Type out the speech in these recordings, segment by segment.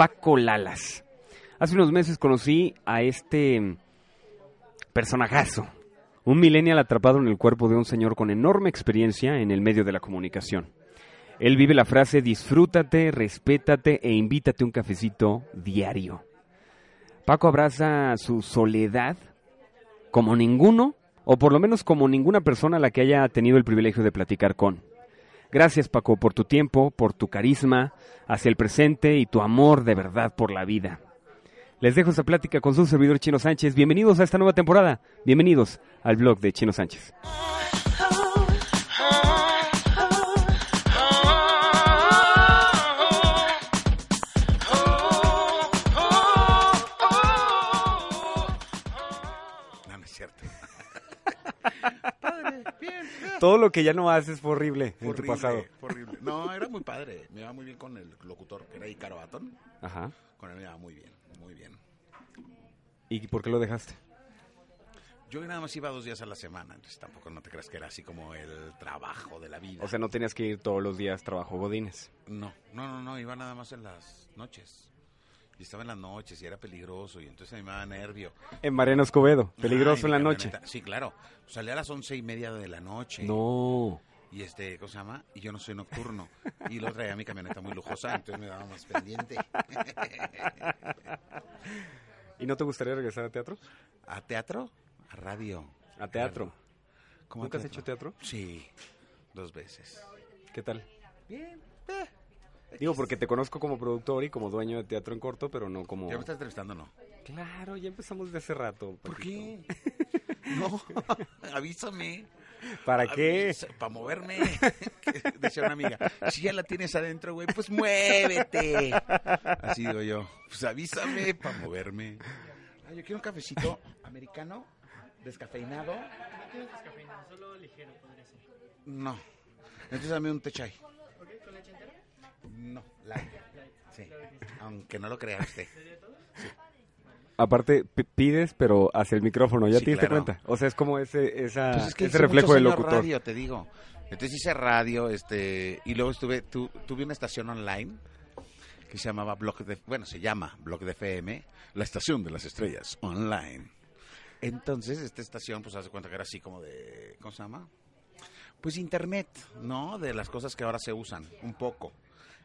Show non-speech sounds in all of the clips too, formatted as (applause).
Paco Lalas. Hace unos meses conocí a este personajazo, un millennial atrapado en el cuerpo de un señor con enorme experiencia en el medio de la comunicación. Él vive la frase disfrútate, respétate e invítate un cafecito diario. Paco abraza su soledad como ninguno, o por lo menos como ninguna persona a la que haya tenido el privilegio de platicar con. Gracias Paco por tu tiempo, por tu carisma hacia el presente y tu amor de verdad por la vida. Les dejo esta plática con su servidor Chino Sánchez. Bienvenidos a esta nueva temporada. Bienvenidos al blog de Chino Sánchez. (laughs) Todo lo que ya no haces fue horrible en tu pasado. horrible. No, era muy padre. Me iba muy bien con el locutor, que era Icaro Batón. Ajá. Con él me iba muy bien, muy bien. ¿Y por qué lo dejaste? Yo nada más iba dos días a la semana, entonces tampoco no te creas que era así como el trabajo de la vida. O sea, no tenías que ir todos los días trabajo Godines. No, no, no, no, iba nada más en las noches. Y estaba en las noches y era peligroso y entonces a mí me daba nervio. En Mariano Escobedo, peligroso Ay, en la noche. Sí, claro. Salía a las once y media de la noche. No. Y este, ¿cómo se llama? Y yo no soy nocturno. Y lo traía mi camioneta muy lujosa, entonces me daba más pendiente. (laughs) ¿Y no te gustaría regresar a teatro? ¿A teatro? A radio. A teatro. ¿Cómo ¿Nunca has hecho teatro? Sí, dos veces. ¿Qué tal? Bien. eh, Digo, porque te conozco como productor y como dueño de teatro en corto, pero no como... ¿Ya me estás entrevistando no? Claro, ya empezamos de hace rato. ¿Por qué? No, (laughs) avísame. ¿Para qué? Para moverme. (laughs) Decía una amiga, si ya la tienes adentro, güey, pues muévete. Así digo yo, pues avísame para moverme. Ah, yo quiero un cafecito americano, descafeinado. No. Entonces dame un té chai. No, light. Sí. Aunque no lo crea usted. Aparte, p- pides, pero hacia el micrófono, ¿ya Sí, te diste claro. cuenta? O sea, es como ese, esa, Pues es que ese reflejo del locutor. radio, te digo. Entonces hice radio, este, y luego estuve, tu- tuve una estación online que se llamaba Blog de, bueno, se llama Blog de FM, la estación de las estrellas online. Entonces esta estación, pues hace cuenta que era así como de, ¿cómo se llama? Pues internet, ¿no? De las cosas que ahora se usan, un poco.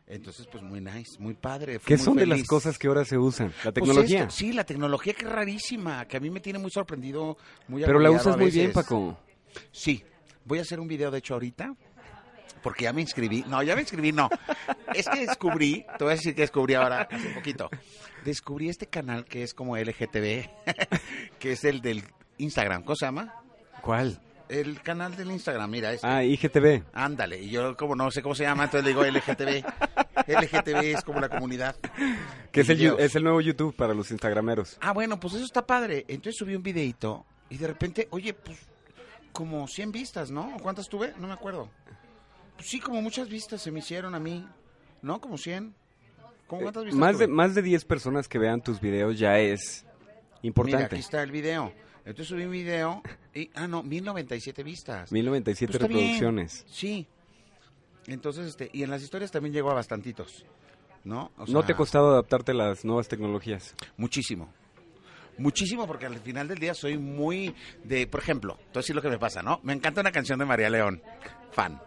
Entonces, pues muy nice, muy padre. ¿Qué muy son de las cosas que ahora se usan? La Pues tecnología. esto, sí, la tecnología que es rarísima, que a mí me tiene muy sorprendido, muy pero la usas muy bien. Paco. Sí, voy a hacer un video de hecho ahorita, porque ya me inscribí. No, ya me inscribí, no. Es que descubrí, te voy a decir que descubrí ahora hace poquito. Descubrí este canal que es como LGTB, (laughs) que es el del Instagram. ¿Cómo se llama? ¿Cuál? El canal del Instagram, mira, este. Ah, IGTV. Ándale, y yo como no sé cómo se llama, entonces le digo LGTB. LGTB es como la comunidad. Que es de el, es el nuevo YouTube para los instagrameros. Ah, bueno, pues eso está padre. Entonces subí un videito y de repente, oye, pues como 100 vistas, ¿no? ¿Cuántas tuve? No me acuerdo. Pues sí, como muchas vistas se me hicieron a mí, ¿no? Como 100. ¿Cómo cuántas vistas Eh, Más de, tuve? más de 10 personas que vean tus videos ya es Mira, importante. aquí está el video. Entonces subí un video y, ah, no, 1097 vistas. 1097 Pues bien. reproducciones. Sí. Entonces, este, y en las historias también llegó a bastantitos, ¿no? O ¿No te ha costado adaptarte a las nuevas tecnologías? Muchísimo. Muchísimo, porque al final del día soy muy de, por ejemplo, a decir lo que me pasa, ¿no? Me encanta una canción de María León, fan.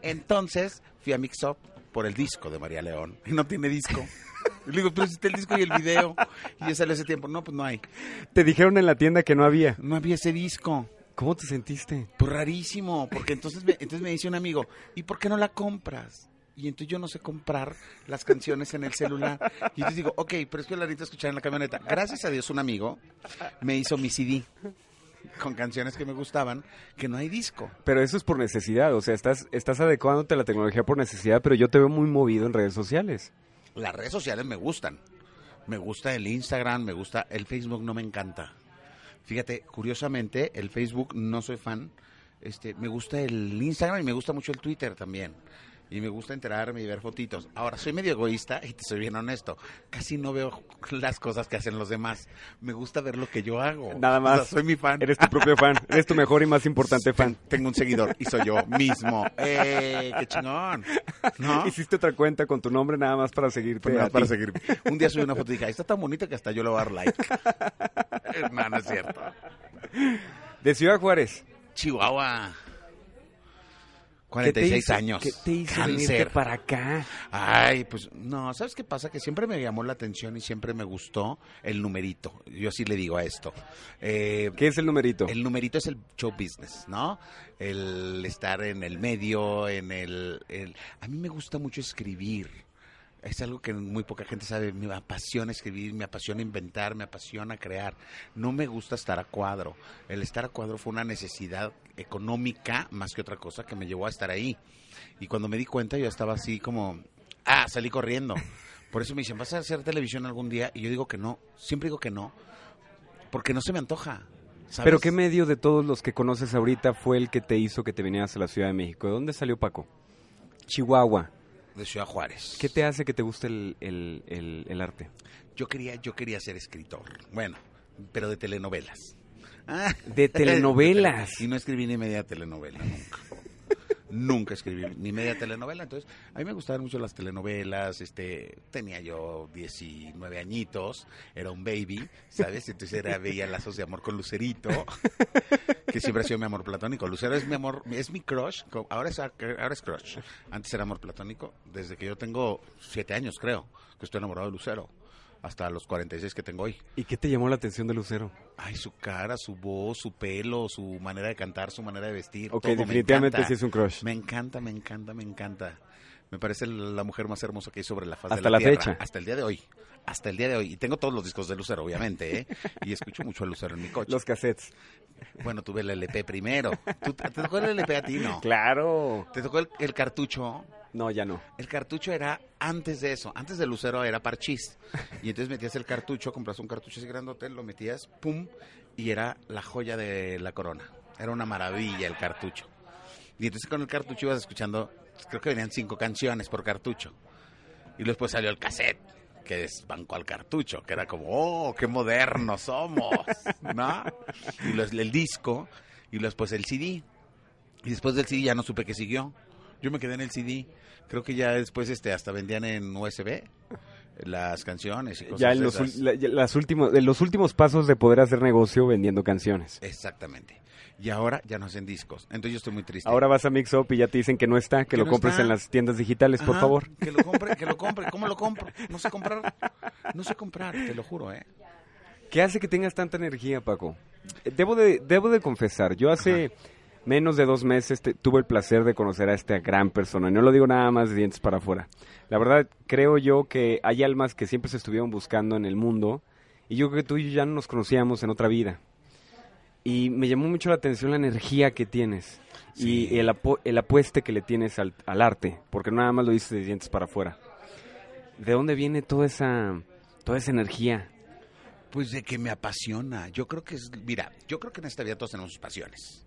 Entonces fui a Mix Up por el disco de María León y no tiene disco. (laughs) Y le digo, pero está el disco y el video. Y ya salió ese tiempo. No, pues no hay. Te dijeron en la tienda que no había. No había ese disco. ¿Cómo te sentiste? Pues rarísimo, porque entonces me, entonces me dice un amigo, ¿y por qué no la compras? Y entonces yo no sé comprar las canciones en el celular. Y entonces digo, ok, pero es que la necesito escuchar en la camioneta. Gracias a Dios un amigo me hizo mi CD con canciones que me gustaban, que no hay disco. Pero eso es por necesidad, o sea, estás, estás adecuándote a la tecnología por necesidad, pero yo te veo muy movido en redes sociales. Las redes sociales me gustan. Me gusta el Instagram, me gusta el Facebook, no me encanta. Fíjate, curiosamente, el Facebook no soy fan. Este, me gusta el Instagram y me gusta mucho el Twitter también. Y me gusta enterarme y ver fotitos. Ahora, soy medio egoísta y te soy bien honesto. Casi no veo las cosas que hacen los demás. Me gusta ver lo que yo hago. Nada más. O sea, soy mi fan. Eres tu propio fan. Eres tu mejor y más importante (laughs) fan. Tengo un seguidor y soy yo mismo. (laughs) ¡Eh! ¡Qué chingón! ¿No? (laughs) Hiciste otra cuenta con tu nombre nada más para seguirte. Pues nada, a para ti. seguir. (laughs) Un día subí una foto y dije, "Ay, está tan bonita que hasta yo le voy a dar like. (laughs) no, no es cierto. De Ciudad Juárez. Chihuahua. ¿Qué te 46 hizo- años. ¿Qué te hizo Cáncer. venirte para acá? Ay, pues no, ¿sabes qué pasa? Que siempre me llamó la atención y siempre me gustó el numerito. Yo así le digo a esto. Eh, ¿Qué es el numerito? el numerito es el show business, ¿no? El estar en el medio, en el, el- A mí me gusta mucho escribir. Es algo que muy poca gente sabe. Me apasiona escribir, me apasiona inventar, me apasiona crear. No me gusta estar a cuadro. El estar a cuadro fue una necesidad económica más que otra cosa que me llevó a estar ahí. Y cuando me di cuenta yo estaba así como, ah, salí corriendo. Por eso me dicen, ¿vas a hacer televisión algún día? Y yo digo que no, siempre digo que no, porque no se me antoja. ¿sabes? ¿Pero qué medio de todos los que conoces ahorita fue el que te hizo que te vinieras a la Ciudad de México? ¿De dónde salió Paco? Chihuahua. De Ciudad Juárez. ¿Qué te hace que te guste el, el- el- el arte? Yo quería, yo quería ser escritor. Bueno, pero de telenovelas. Ah. De (laughs) telenovelas. Y no escribí ni media telenovela nunca. Nunca escribí ni media telenovela, entonces a mí me gustaban mucho las telenovelas, este, tenía yo 19 añitos, era un baby, ¿sabes? Entonces era, veía lazos de amor con Lucerito, que siempre ha sido mi amor platónico. Lucero es mi amor, es mi crush, ahora es, ahora es crush. Antes era amor platónico, desde que yo tengo 7 años creo, que estoy enamorado de Lucero, hasta los 46 que tengo hoy. ¿Y qué te llamó la atención de Lucero? Ay, su cara, su voz, su pelo, su manera de cantar, su manera de vestir. Ok, todo, me definitivamente sí es un crush. Me encanta, me encanta, me encanta. Me parece la mujer más hermosa que hay sobre la faz Hasta de la, la tierra. fecha. Hasta el día de hoy. Hasta el día de hoy. Y tengo todos los discos de Lucero, obviamente, ¿eh? Y escucho mucho a Lucero en mi coche. Los cassettes. Bueno, tuve el LP primero. ¿Tú- ¿Te tocó el LP a ti? No. Claro. ¿Te tocó el, el cartucho? No, ya no. El cartucho era antes de eso. Antes de Lucero era parchís. Y entonces metías el cartucho, compras un cartucho así grandote, lo metías, pum, y era la joya de la corona. Era una maravilla el cartucho. Y entonces con el cartucho ibas escuchando, creo que venían cinco canciones por cartucho. Y después salió el cassette, que desbancó al cartucho, que era como, oh, qué modernos somos, ¿no? Y los- el disco, y después el CD. Y después del CD ya no supe qué siguió. Yo me quedé en el CD. Creo que ya después este hasta vendían en USB las canciones y cosas Ya en los, esas. la- ya las últimos, en los últimos pasos de poder hacer negocio vendiendo canciones. Exactamente. Y ahora ya no hacen discos. Entonces yo estoy muy triste. Ahora vas a Mix Up y ya te dicen que no está, que Que lo no compres está. en las tiendas digitales, por favor. Que lo compre, que lo compre. ¿Cómo lo compro? No sé comprar. No sé comprar, te lo juro, ¿eh? ¿Qué hace que tengas tanta energía, Paco? Debo de, debo de confesar, yo hace menos de dos meses te- tuve el placer de conocer a esta gran persona. Y no lo digo nada más de dientes para afuera. La verdad, creo yo que hay almas que siempre se estuvieron buscando en el mundo. Y yo creo que tú y yo ya no nos conocíamos en otra vida. Y me llamó mucho la atención la energía que tienes. Sí. Y el, apo- el apueste que le tienes al, al arte. Porque no nada más lo dices de dientes para afuera. ¿De dónde viene toda esa, toda esa energía? Pues de que me apasiona. Yo creo que es, mira, yo creo que en esta vida todos tenemos pasiones.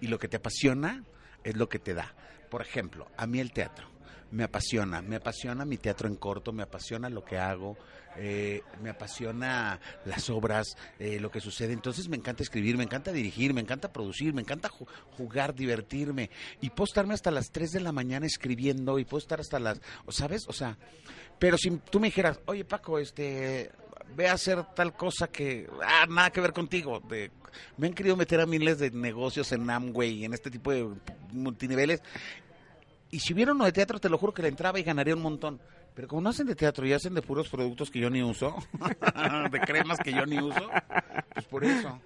Y lo que te apasiona es lo que te da. Por ejemplo, a mí el teatro me apasiona. Me apasiona mi teatro en corto, me apasiona lo que hago, eh, me apasiona las obras, eh, lo que sucede. Entonces me encanta escribir, me encanta dirigir, me encanta producir, me encanta ju- jugar, divertirme. Y puedo estarme hasta las 3 de la mañana escribiendo y puedo estar hasta las, ¿sabes? O sea, pero si tú me dijeras, oye Paco, este, ve a hacer tal cosa que, ah, nada que ver contigo. De, me han querido meter a miles de negocios en Amway y en este tipo de multiniveles. Y si hubiera uno de teatro, te lo juro que le entraba y ganaría un montón. Pero como no hacen de teatro y hacen de puros productos que yo ni uso, (laughs) de cremas que yo ni uso, pues por eso.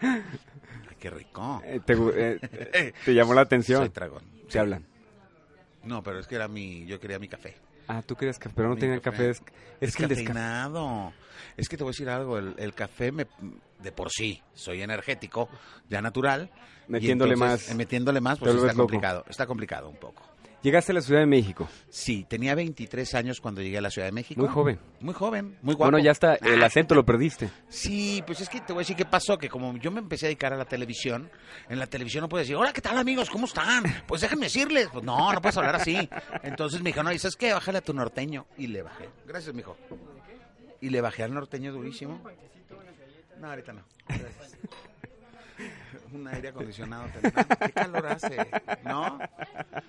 Ay, qué rico. Eh, te, eh, (laughs) te llamó la atención. Soy tragón. Se hablan. No, pero es que era mi, yo quería mi café. Ah, tú querías café, pero no tenían café. café. Es, es que el. Descafeinado. Es que te voy a decir algo, el, el café me, de por sí, soy energético, ya natural. Metiéndole entonces, más. eh, metiéndole más, pues está complicado, está complicado un poco. Llegaste a la Ciudad de México. Sí, tenía 23 años cuando llegué a la Ciudad de México. Muy joven. Muy joven, muy guapo. Bueno, ya está, el Ah, acento lo perdiste. Sí, pues es que te voy a decir qué pasó, que como yo me empecé a dedicar a la televisión, en la televisión no puedes decir, hola, ¿qué tal amigos? ¿Cómo están? Pues déjenme decirles. Pues no, no puedes hablar así. Entonces me dijo, no, ¿sabes qué? Bájale a tu norteño. Y le bajé. Gracias, mijo. Y le bajé al norteño durísimo. No, ahorita no. Gracias. Un aire acondicionado. ¿Qué calor hace? ¿No? Te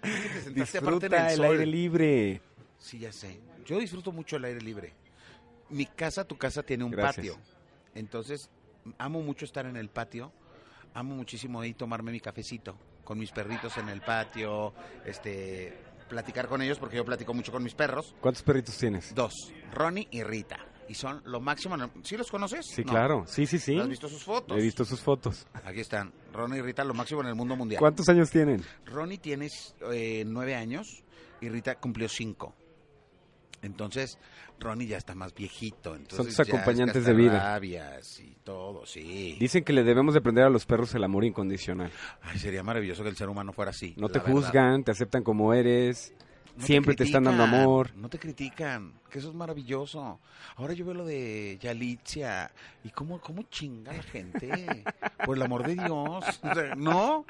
aparte en Disfruta el, sol. aire libre. Sí, ya sé. Yo disfruto mucho el aire libre. Mi casa, tu casa tiene un Gracias. patio. Entonces, amo mucho estar en el patio. Amo muchísimo ahí tomarme mi cafecito con mis perritos en el patio, este, platicar con ellos porque yo platico mucho con mis perros. ¿Cuántos perritos tienes? Dos, Ronnie y Rita. Y son lo máximo. ¿Sí los conoces? Sí, No. claro. Sí, sí, sí. ¿Has visto sus fotos? He visto sus fotos. Aquí están. Ronnie y Rita, lo máximo en el mundo mundial. ¿Cuántos años tienen? Ronnie tiene eh, nueve años y Rita cumplió cinco. Entonces, Ronnie ya está más viejito. Entonces tus ya es acompañantes de vida. cascarrabias y todo, sí. Dicen que le debemos de aprender a los perros el amor incondicional. Ay, sería maravilloso que el ser humano fuera así. No te verdad. juzgan, te aceptan como eres, No siempre te, están dando amor. No te critican, que eso es maravilloso. Ahora yo veo lo de Yalitzia y cómo, cómo chinga la gente. Por el amor de Dios. O sea, ¿No?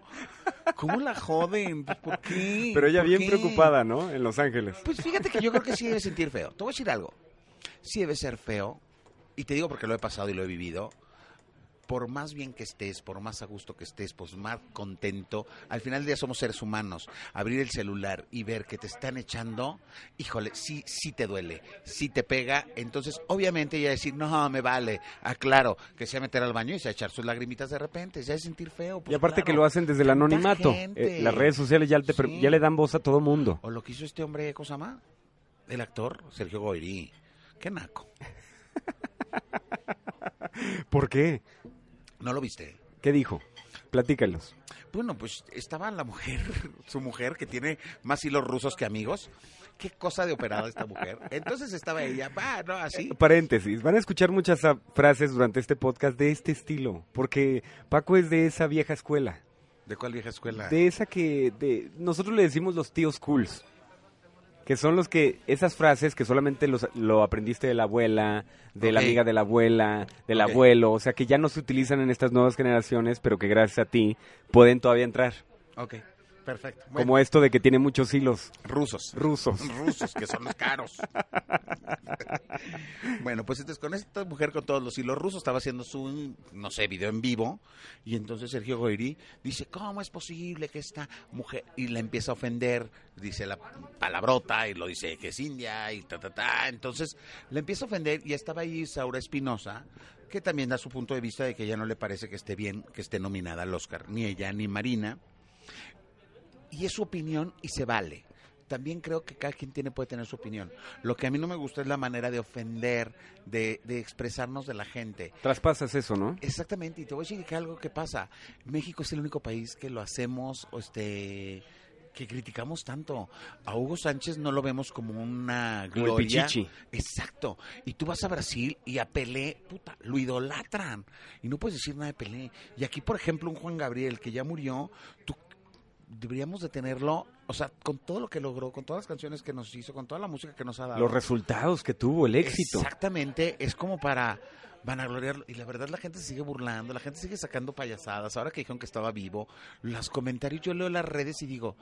¿Cómo la joden? Pues, ¿Por qué? Pero ella ¿Por bien qué? preocupada, ¿no? En Los Ángeles. Pues fíjate que yo creo que sí debe sentir feo. Te voy a decir algo. Sí debe ser feo. Y te digo porque lo he pasado y lo he vivido. Por más bien que estés, por más a gusto que estés, pues más contento, al final del día somos seres humanos. Abrir el celular y ver que te están echando, híjole, sí, sí te duele, sí te pega. Entonces, obviamente, ya decir, no, me vale. Aclaro, que sea meter al baño y se echar sus lagrimitas de repente, ya es sentir feo. pues y aparte claro. que lo hacen desde el anonimato. Eh, las redes sociales ya, te per- Sí. ya le dan voz a todo mundo. O lo que hizo este hombre, ¿cómo se llama? El actor, Sergio Goyri. Qué naco. (laughs) ¿Por qué? ¿No lo viste? ¿Qué dijo? Platícalos. Bueno, pues estaba la mujer, (laughs) su mujer, que tiene más hilos rusos que amigos. Qué cosa de operada esta mujer. Entonces estaba ella, va, ¿no? Así. Paréntesis, van a escuchar muchas ah, frases durante este podcast de este estilo, porque Paco es de esa vieja escuela, ¿De cuál vieja escuela? de esa que de, nosotros le decimos los tíos cools, que son los que, esas frases que solamente los, lo aprendiste de la abuela, de la amiga de la abuela, del abuelo, o sea que ya no se utilizan en estas nuevas generaciones, pero que gracias a ti pueden todavía entrar, Ok, perfecto. Bueno, como esto de que tiene muchos hilos rusos. rusos. rusos, que son los caros. (laughs) bueno, pues entonces con esta mujer con todos los hilos rusos estaba haciendo su, no sé, video en vivo. Y entonces Sergio Goyri dice, ¿cómo es posible que esta mujer... Y la empieza a ofender, dice la palabrota y lo dice que es india y ta, ta, ta. Entonces la empieza a ofender y estaba ahí Saura Espinosa, que también da su punto de vista de que ella no le parece que esté bien que esté nominada al Oscar, ni ella ni Marina y es su opinión y se vale. También creo que cada quien tiene puede tener su opinión. Lo que a mí no me gusta es la manera de ofender, de, de expresarnos de la gente. Traspasas eso, ¿no? Exactamente, y te voy a decir que algo que pasa. México es el único país que lo hacemos, este, que criticamos tanto. A Hugo Sánchez no lo vemos como una Como el gloria. pichichi. Exacto. Y tú vas a Brasil y a Pelé, puta, lo idolatran. Y no puedes decir nada de Pelé. Y aquí, por ejemplo, un Juan Gabriel que ya murió, tú deberíamos de tenerlo, o sea, con todo lo que logró, con todas las canciones que nos hizo, con toda la música que nos ha dado. Los resultados que tuvo, el éxito. Exactamente, es como para vanagloriarlo. Y la verdad la gente se sigue burlando, la gente sigue sacando payasadas. Ahora que dijeron que estaba vivo, los comentarios, yo leo las redes y digo,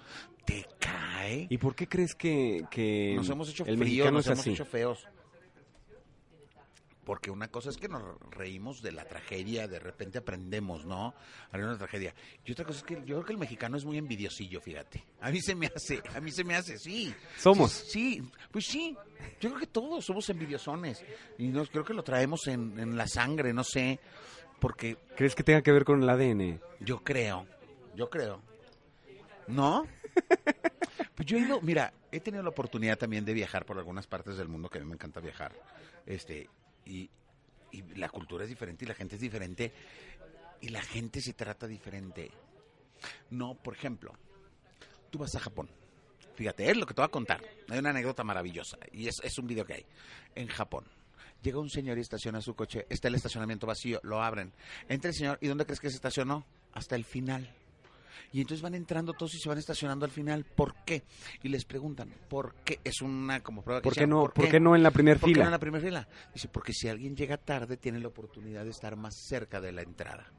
¿te cae? ¿Y por qué crees que, que nos hemos hecho el mexicano nos es hemos así? hecho feos. Porque una cosa es que nos reímos de la tragedia, de repente aprendemos, ¿no? A una tragedia. Y otra cosa es que yo creo que el mexicano es muy envidiosillo, fíjate. A mí se me hace, a mí se me hace, sí. Somos. Sí, sí, pues sí. Yo creo que todos somos envidiosones. Y no, creo que lo traemos en, en la sangre, no sé. Porque ¿Crees que tenga que ver con el ADN? yo creo, yo creo. ¿No? Pues yo he ido, mira, he tenido la oportunidad también de viajar por algunas partes del mundo, que a mí me encanta viajar. Este, y, y la cultura es diferente y la gente es diferente. Y la gente se trata diferente. No, por ejemplo, tú vas a Japón. Fíjate, es lo que te voy a contar. Hay una anécdota maravillosa. Y es, es un video que hay. En Japón. Llega un señor y estaciona su coche. Está el estacionamiento vacío. Lo abren. Entra el señor. ¿Y dónde crees que se estacionó? Hasta el final. Y entonces van entrando todos y se van estacionando al final. ¿Por qué? Y les preguntan, ¿por qué? Es una como prueba que ¿Por qué hicieron, no, ¿por qué no en la primera ¿Por qué no fila? en la primera fila? Dice, porque si alguien llega tarde, tiene la oportunidad de estar más cerca de la entrada.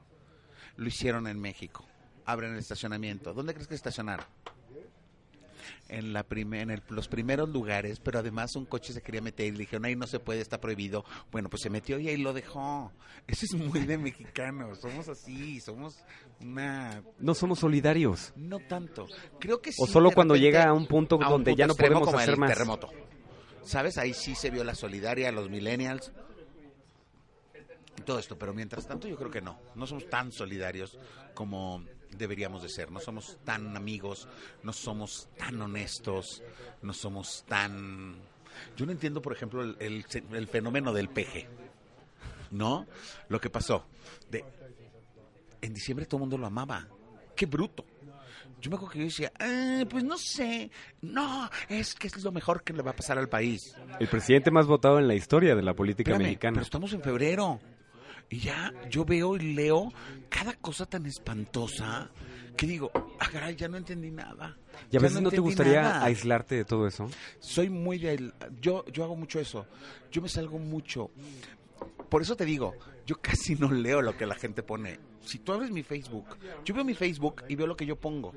Lo hicieron en México. Abren el estacionamiento. ¿Dónde crees que estacionaron? En, la prime- en el- los primeros lugares, pero además un coche se quería meter y le dijeron, ahí no se puede, está prohibido. Bueno, pues se metió y ahí lo dejó. (laughs) Eso es muy de mexicanos. Somos así, somos una... No somos solidarios. No tanto. Creo que sí. O solo cuando repente, llega a un punto a un donde ya no podemos como hacer el más. terremoto. ¿Sabes? Ahí sí se vio la solidaria, los millennials. Todo esto, pero mientras tanto yo creo que no. No somos tan solidarios como deberíamos de ser. No somos tan amigos, no somos tan honestos, no somos tan... Yo no entiendo, por ejemplo, el, el- el fenómeno del peje. ¿No? Lo que pasó. De, en diciembre todo el mundo lo amaba. ¡Qué bruto! Yo me acuerdo que yo decía, "Ah, pues no sé, no, es que es lo mejor que le va a pasar al país. El presidente más votado en la historia de la política Espérame, mexicana. pero estamos en febrero. Y ya yo veo y leo cada cosa tan espantosa que digo, ah, caray, ya no entendí nada. ¿Y a veces no, te gustaría nada". aislarte de todo eso? Soy muy de... Yo, yo hago mucho eso. Yo me salgo mucho. Por eso te digo, yo casi no leo lo que la gente pone. Si tú abres mi Facebook, yo veo mi Facebook y veo lo que yo pongo.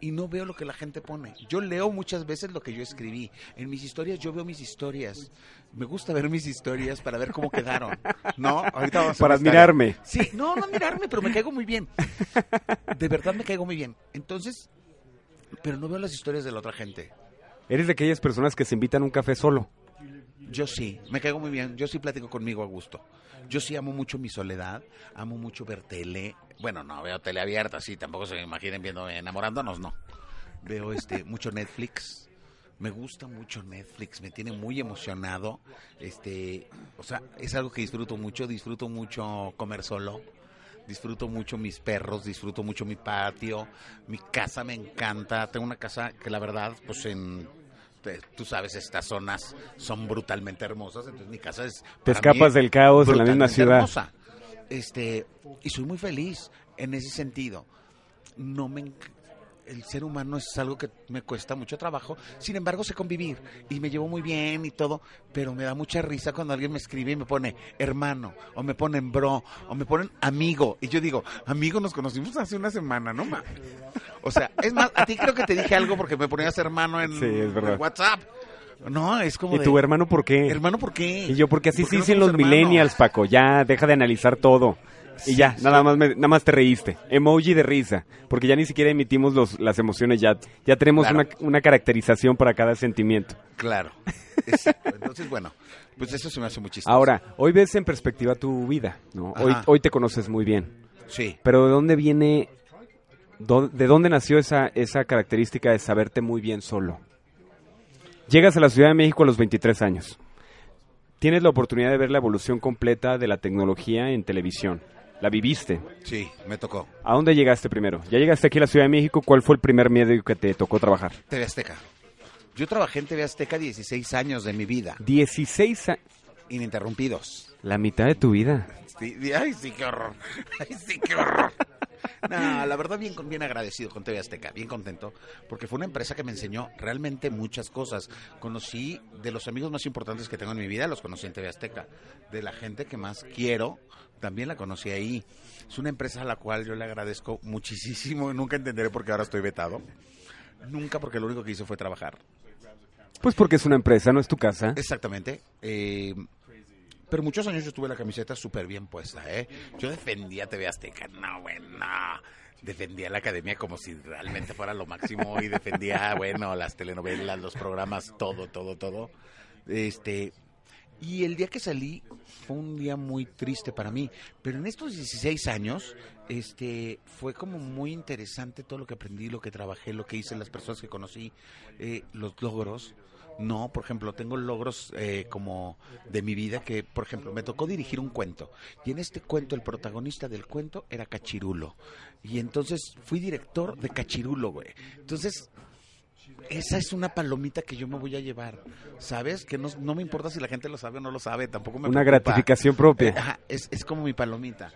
Y no veo lo que la gente pone. Yo leo muchas veces lo que yo escribí. En mis historias yo veo mis historias. Me gusta ver mis historias para ver cómo quedaron. ¿No? Ahorita vamos a Para admirarme. Sí, no, no admirarme, pero me caigo muy bien. De verdad me caigo muy bien. Entonces, pero no veo las historias de la otra gente. Eres de aquellas personas que se invitan a un café solo. Yo sí, me caigo muy bien. Yo sí platico conmigo a gusto. Yo sí amo mucho mi soledad, amo mucho ver tele. Bueno, no veo tele abierta, sí, tampoco se me imaginen viendo enamorándonos, no. Veo este (laughs) mucho Netflix. Me gusta mucho Netflix, me tiene muy emocionado. Este, o sea, es algo que disfruto mucho, disfruto mucho comer solo. Disfruto mucho mis perros, disfruto mucho mi patio, mi casa me encanta. Tengo una casa que la verdad, pues en te- tú sabes, estas zonas son brutalmente hermosas, entonces mi casa es... Te escapas del caos en la misma ciudad. hermosa. Este, y soy muy feliz en ese sentido. No me... El ser humano es algo que me cuesta mucho trabajo, sin embargo sé convivir y me llevo muy bien y todo, pero me da mucha risa cuando alguien me escribe y me pone hermano, o me ponen bro, o me ponen amigo, y yo digo, amigo, nos conocimos hace una semana, ¿no? ma-?" O sea, es más, a ti creo que te dije algo porque me ponías hermano en, Sí, es verdad. en WhatsApp. No, es como ¿Y de, tu hermano por qué? hermano, ¿por qué? Y yo, porque así ¿Por no dicen somos los millennials, Paco. Ya, deja de analizar todo. Y Sí, ya, sí. nada más, me- nada más te reíste. Emoji de risa. Porque ya ni siquiera emitimos los, las emociones, ya, ya tenemos Claro. una, una caracterización para cada sentimiento. Claro, (laughs) exacto. Entonces, bueno, pues eso se me hace muy chistoso. Ahora, hoy ves en perspectiva tu vida, ¿no? Hoy, hoy te conoces muy bien. Sí, Pero ¿de dónde viene, de dónde nació esa, esa característica de saberte muy bien solo? Llegas a la Ciudad de México a los 23 años. Tienes la oportunidad de ver la evolución completa de la tecnología en televisión. La viviste. sí, me tocó. ¿A dónde llegaste primero? Ya llegaste aquí a la Ciudad de México. ¿Cuál fue el primer medio que te tocó trabajar? TV Azteca. Yo trabajé en TV Azteca 16 años de mi vida, 16 años. ininterrumpidos. La mitad de tu vida. Sí, ay, sí, qué horror. Ay, sí, qué horror. No, la verdad bien, bien agradecido con TV Azteca, bien contento, porque fue una empresa que me enseñó realmente muchas cosas. Conocí de los amigos más importantes que tengo en mi vida, los conocí en TV Azteca. De la gente que más quiero, también la conocí ahí. Es una empresa a la cual yo le agradezco muchísimo. (laughs) Nunca entenderé por qué ahora estoy vetado. Nunca porque lo único que hice fue trabajar. Pues porque es una empresa, no es tu casa. Exactamente. Eh, pero muchos años yo tuve la camiseta súper bien puesta, ¿eh? Yo defendía TV Azteca, no, bueno, no. Defendía la academia como si realmente fuera lo máximo y defendía, (laughs) bueno, las telenovelas, los programas, todo, todo, todo. Este, y el día que salí fue un día muy triste para mí, pero en estos 16 años este fue como muy interesante todo lo que aprendí, lo que trabajé, lo que hice, las personas que conocí, eh, los logros. No, por ejemplo, tengo logros eh, como de mi vida que, por ejemplo, me tocó dirigir un cuento y en este cuento el protagonista del cuento era Cachirulo y entonces fui director de Cachirulo, güey. Entonces esa es una palomita que yo me voy a llevar, ¿sabes? Que no, no me importa si la gente lo sabe o no lo sabe, tampoco me Una preocupa. gratificación propia. Eh, ajá, es, es como mi palomita.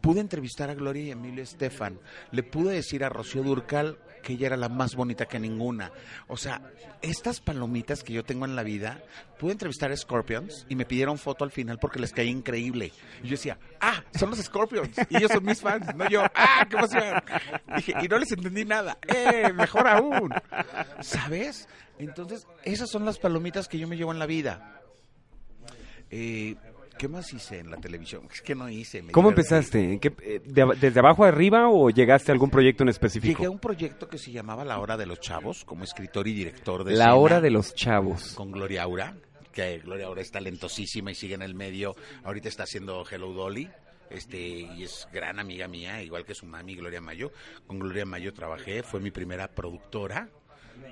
Pude entrevistar a Gloria y Emilio Estefan. Le pude decir a Rocío Durcal que ella era la más bonita que ninguna. O sea, estas palomitas que yo tengo en la vida, pude entrevistar a Scorpions y me pidieron foto al final porque les caía increíble. Y yo decía, ah, son los Scorpions. Y ellos son mis fans, no yo. Ah, qué emoción. Dije, y no les entendí nada. Eh, mejor aún. ¿Sabes? Entonces, esas son las palomitas que yo me llevo en la vida. Eh, ¿Qué más hice en la televisión? Es que no hice. me ¿Cómo empezaste? ¿En qué- eh, de ¿Desde abajo arriba o llegaste a algún proyecto en Llegué específico? a un proyecto que se llamaba La Hora de los Chavos, como escritor y director de La escena, hora de los chavos. con Gloria Aura, que Gloria Aura es talentosísima y sigue en el medio. Ahorita está haciendo Hello Dolly. Este, y es gran amiga mía, igual que su mami Gloria Mayo. Con Gloria Mayo trabajé, fue mi primera productora.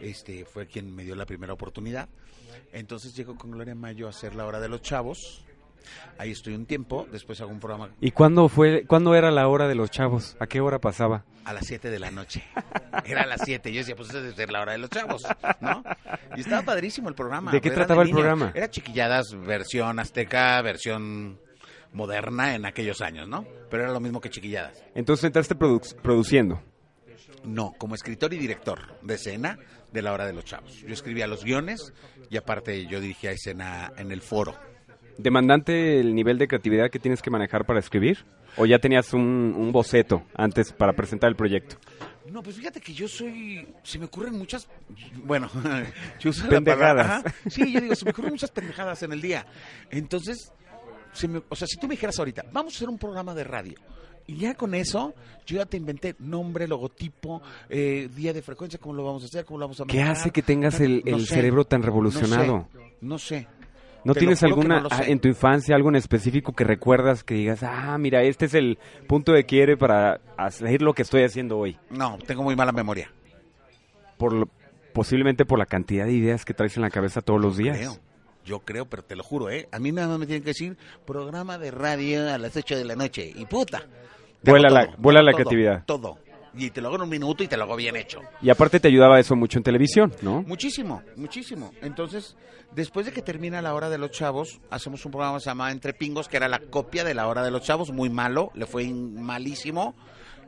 Este, fue quien me dio la primera oportunidad. Entonces llego con Gloria Mayo a hacer La Hora de los Chavos. Ahí estoy un tiempo, después hago un programa ¿Y cuándo fue, cuándo era la hora de los chavos? ¿A qué hora pasaba? a las 7 de la noche. Era a las 7. Yo decía, pues esa debe ser la hora de los chavos, ¿no? Y estaba padrísimo el programa. ¿De qué Era trataba el niños. programa? Era chiquilladas, versión azteca, versión moderna en aquellos años, ¿no? Pero era lo mismo que chiquilladas. Entonces entraste produ- produciendo. No, como escritor y director de escena de la hora de los chavos. Yo escribía los guiones y aparte yo dirigía escena en el foro. ¿Demandante el nivel de creatividad que tienes que manejar para escribir? ¿O ya tenías un, un boceto antes para presentar el proyecto? No, pues fíjate que yo soy. Se me ocurren muchas. Bueno, (laughs) yo uso la Pendejadas. palabra-. Sí, yo digo, se me ocurren muchas pendejadas en el día. Entonces, se me- o sea, si tú me dijeras ahorita, vamos a hacer un programa de radio. Y ya con eso, yo ya te inventé nombre, logotipo, eh, día de frecuencia, cómo lo vamos a hacer, cómo lo vamos a ¿Qué manejar. hace que tengas el, No el sé, cerebro tan no revolucionado? sé, No sé. ¿No Te tienes alguna no ah, en tu infancia algo en específico que recuerdas que digas, ah, mira, este es el punto de quiere para hacer lo que estoy haciendo hoy? No, tengo muy mala memoria. Por lo- posiblemente por la cantidad de ideas que traes en la cabeza todos los días. Creo. Yo creo, pero te lo juro, ¿eh? A mí nada más me tienen que decir programa de radio a las 8 de la noche. Y puta. Vuela hago la- todo, vuela la todo, creatividad. Todo. Y te lo hago en un minuto y te lo hago bien hecho. Y aparte te ayudaba eso mucho en televisión, ¿no? Muchísimo, muchísimo. Entonces, después de que termina la hora de los chavos, hacemos un programa que se llama Entre Pingos, que era la copia de la hora de los chavos, muy malo, le fue malísimo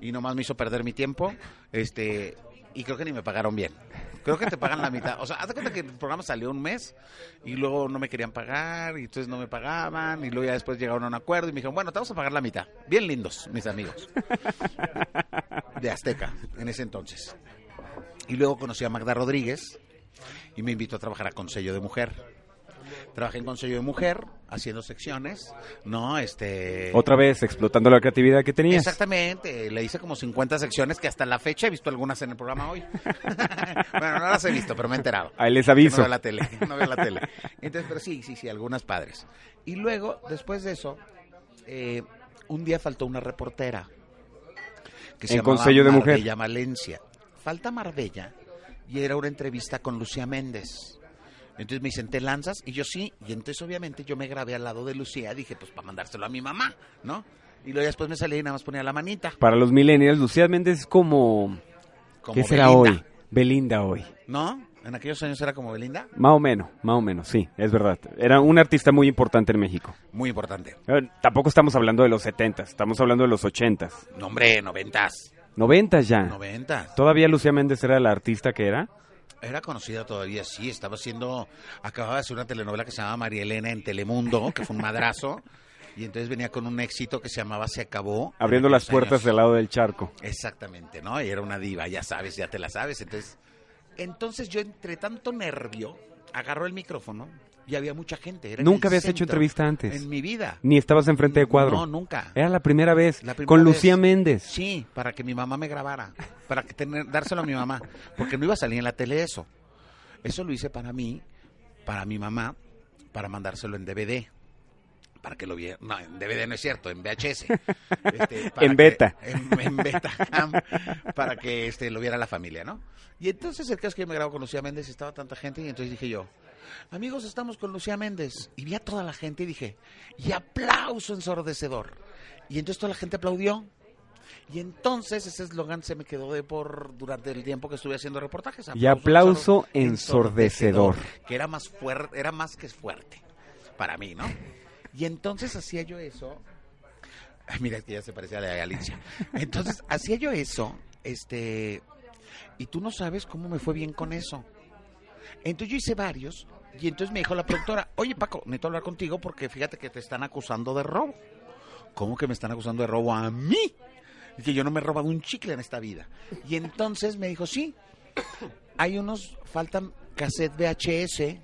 y nomás me hizo perder mi tiempo. Este, y creo que ni me pagaron bien. Creo que te pagan la mitad. O sea, haz de cuenta que el programa salió un mes y luego no me querían pagar y entonces no me pagaban y luego ya después llegaron a un acuerdo y me dijeron, bueno, te vamos a pagar la mitad. Bien lindos, mis amigos. De Azteca, en ese entonces. Y luego conocí a Magda Rodríguez y me invitó a trabajar a Consejo de Mujer. Trabajé en Consejo de Mujer haciendo secciones, ¿no? Este Otra vez explotando la creatividad que tenías. Exactamente, le hice como 50 secciones que hasta la fecha he visto algunas en el programa hoy. (laughs) bueno, no las he visto, pero me he enterado. Ahí les Que aviso. No veo la tele, no veo la tele. Entonces, pero sí, sí, sí, algunas padres. Y luego, después de eso, eh, un día faltó una reportera que se En Consejo de Mujer. Marbella. Falta Marbella y era una entrevista con Lucía Méndez. Entonces me dicen, ¿te lanzas? Y yo sí. Y entonces obviamente yo me grabé al lado de Lucía. Dije, pues para mandárselo a mi mamá, ¿no? Y luego después me salí y nada más ponía la manita. Para los millennials, Lucía Méndez es como... Como ¿Qué será Belinda, hoy? Belinda hoy. ¿No? En aquellos años era como Belinda. Más o menos, más o menos, sí, es verdad. Era un artista muy importante en México. Muy importante. Eh, Tampoco estamos hablando de los 70, estamos hablando de los 80, No, hombre, noventas. 90 ya. Noventas. ¿Todavía Lucía Méndez era la artista que era? Era conocida todavía, sí. Estaba haciendo... Acababa de hacer una telenovela que se llamaba María Elena en Telemundo, que fue un madrazo. Y entonces venía con un éxito que se llamaba Se Acabó. en Abriendo las puertas años. del lado del charco. Exactamente, ¿no? Y era una diva, ya sabes, ya te la sabes. Entonces, entonces yo entre tanto nervio agarro el micrófono y había mucha gente. era Nunca habías hecho entrevista antes. En mi vida. Ni estabas enfrente de cuadro. No, nunca. Era la primera vez. La primera con vez. Lucía Méndez. Sí, para que mi mamá me grabara, para que tener, dárselo a mi mamá, porque no iba a salir en la tele eso. Eso lo hice para mí, para mi mamá, para mandárselo en DVD. Para que lo viera. No, en DVD no es cierto, en VHS. (laughs) Este, para En que- beta. en, en beta. para que este, lo viera la familia, ¿no? Y entonces el caso es que yo me grabo con Lucía Méndez y estaba tanta gente y entonces dije yo, amigos, estamos con Lucía Méndez. Y vi a toda la gente y dije, y aplauso ensordecedor. Y entonces toda la gente aplaudió. Y entonces ese eslogan se me quedó de por durante el tiempo que estuve haciendo reportajes. Y aplauso ensordecedor. Que era más fuerte, era más que fuerte para mí, ¿no? Y entonces hacía yo eso. Ay, mira, que ya se parecía a la de Alicia. Entonces hacía yo eso, este, y tú no sabes cómo me fue bien con eso. Entonces yo hice varios y entonces me dijo la productora, oye Paco, necesito hablar contigo porque fíjate que te están acusando de robo. ¿Cómo que me están acusando de robo a mí? Y que yo no me he robado un chicle en esta vida. Y entonces me dijo, sí, hay unos, faltan cassette VHS.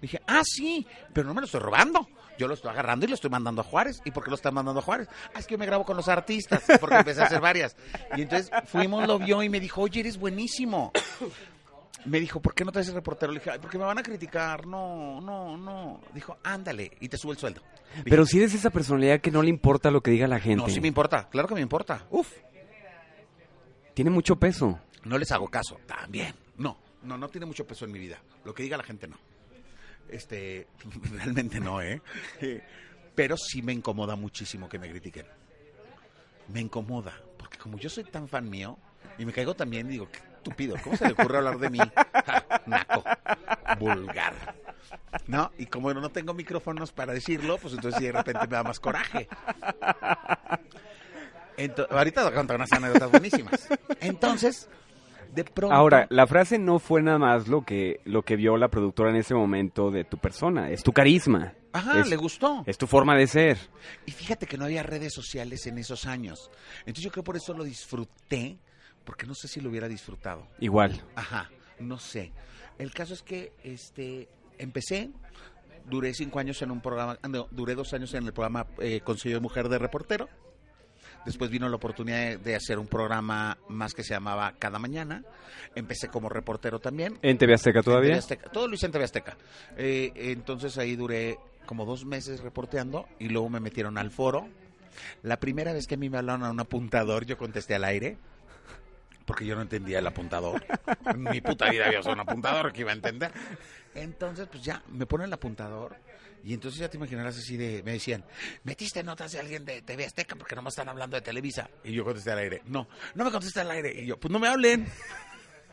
Dije, ah, sí, pero no me lo estoy robando. Yo lo estoy agarrando y lo estoy mandando a Juárez. ¿Y por qué lo están mandando a Juárez? Ah, es que yo me grabo con los artistas, porque empecé a hacer varias. Y entonces fuimos, lo vio y me dijo, oye, eres buenísimo. Me dijo, ¿por qué no te haces reportero? Le dije, Ay, porque me van a criticar. No, no, no. Dijo, ándale, y te sube el sueldo. Dije, Pero si eres esa personalidad que no le importa lo que diga la gente. no, sí me importa, claro que me importa. Uf, Tiene mucho peso. no les hago caso. También. No, no, no tiene mucho peso en mi vida. Lo que diga la gente, no. Este, (laughs) realmente no, ¿eh? Eh, Pero sí me incomoda muchísimo que me critiquen. Me incomoda, porque como yo soy tan fan mío, y me caigo también, digo, qué estúpido, ¿cómo se le ocurre hablar de mí? Ja, naco, vulgar. ¿No? Y como no tengo micrófonos para decirlo, pues entonces de repente me da más coraje. Ento- ahorita voy a contar unas anécdotas buenísimas. Entonces, de pronto... Ahora, la frase no fue nada más lo que, lo que vio la productora en ese momento de tu persona. Es tu carisma. Ajá, es, le gustó. es tu forma de ser. Y fíjate que no había redes sociales en esos años. Entonces yo creo por eso lo disfruté, porque no sé si lo hubiera disfrutado. Igual. Ajá, no sé. El caso es que este empecé, duré cinco años en un programa, ah, no, duré dos años en el programa eh, Consejo de Mujer de Reportero. Después vino la oportunidad de, hacer un programa más que se llamaba Cada Mañana. Empecé como reportero también. ¿En TV Azteca En TV todavía? Azteca. Todo lo hice en TV Azteca. Eh, entonces ahí duré como dos meses reporteando y luego me metieron al foro. La primera vez que a mí me hablaron a un apuntador, yo contesté al aire. Porque yo no entendía el apuntador. En mi puta vida había usado un apuntador que iba a entender. Entonces, pues ya, me ponen el apuntador. Y entonces ya te imaginarás así de... Me decían, ¿metiste notas de alguien de TV Azteca? Porque no me están hablando de Televisa. Y yo contesté al aire. No, no me contesté al aire. Y yo, pues no me hablen. (laughs)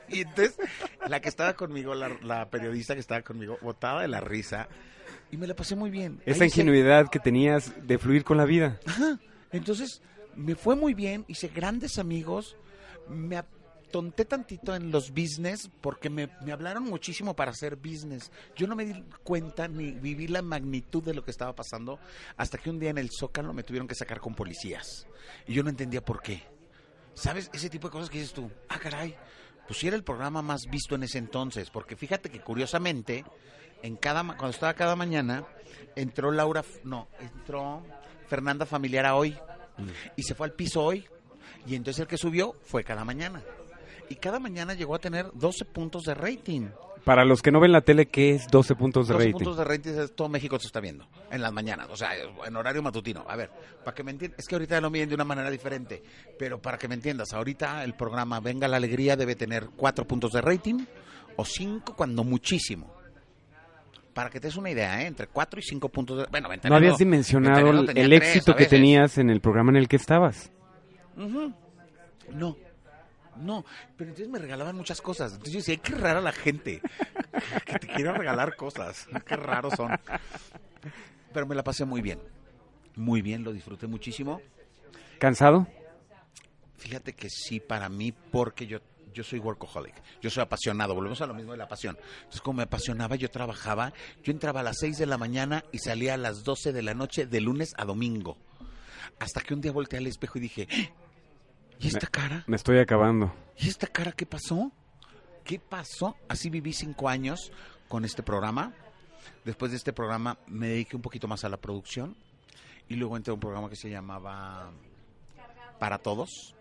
Y entonces, la que estaba conmigo, la, la periodista que estaba conmigo, botaba de la risa. Y me la pasé muy bien. Esa Ahí ingenuidad que tenías de fluir con la vida. Ajá. Entonces, me fue muy bien, hice grandes amigos, me atonté tantito en los business porque me, me hablaron muchísimo para hacer business. Yo no me di cuenta ni viví la magnitud de lo que estaba pasando hasta que un día en el Zócalo me tuvieron que sacar con policías. Y yo no entendía por qué. ¿Sabes? Ese tipo de cosas que dices tú, ah, caray, pues sí era el programa más visto en ese entonces, porque fíjate que curiosamente, en cada cuando estaba cada mañana, entró Laura, no, entró Fernanda Familiar a hoy, y se fue al piso hoy, y entonces el que subió fue cada mañana. Y cada mañana llegó a tener 12 puntos de rating. Para los que no ven la tele, ¿qué es 12 puntos de 12 rating? puntos de rating es todo México se está viendo en las mañanas, o sea, en horario matutino. A ver, para que me entiendas, es que ahorita lo miden de una manera diferente, pero para que me entiendas, ahorita el programa Venga la Alegría debe tener 4 puntos de rating o 5 cuando muchísimo. Para que te des una idea, ¿eh? entre 4 y 5 puntos de... Bueno, No habías dimensionado el, éxito que tenías en el programa en el que estabas. No, no, pero entonces me regalaban muchas cosas. Entonces yo decía, qué rara la gente que te quiere regalar cosas. Qué raros son. Pero me la pasé muy bien. Muy bien, lo disfruté muchísimo. ¿Cansado? Fíjate que sí, para mí, porque yo, yo soy workaholic. Yo soy apasionado. Volvemos a lo mismo de la pasión. Entonces, como me apasionaba, yo trabajaba. Yo entraba a las 6 de la mañana y salía a las 12 de la noche, de lunes a domingo. Hasta que un día volteé al espejo y dije, "¡Ah! ¿Y esta cara? Me estoy acabando. ¿Y esta cara qué pasó? ¿Qué pasó? Así viví cinco años con este programa. Después de este programa me dediqué un poquito más a la producción. Y luego entré a un programa que se llamaba Para Todos.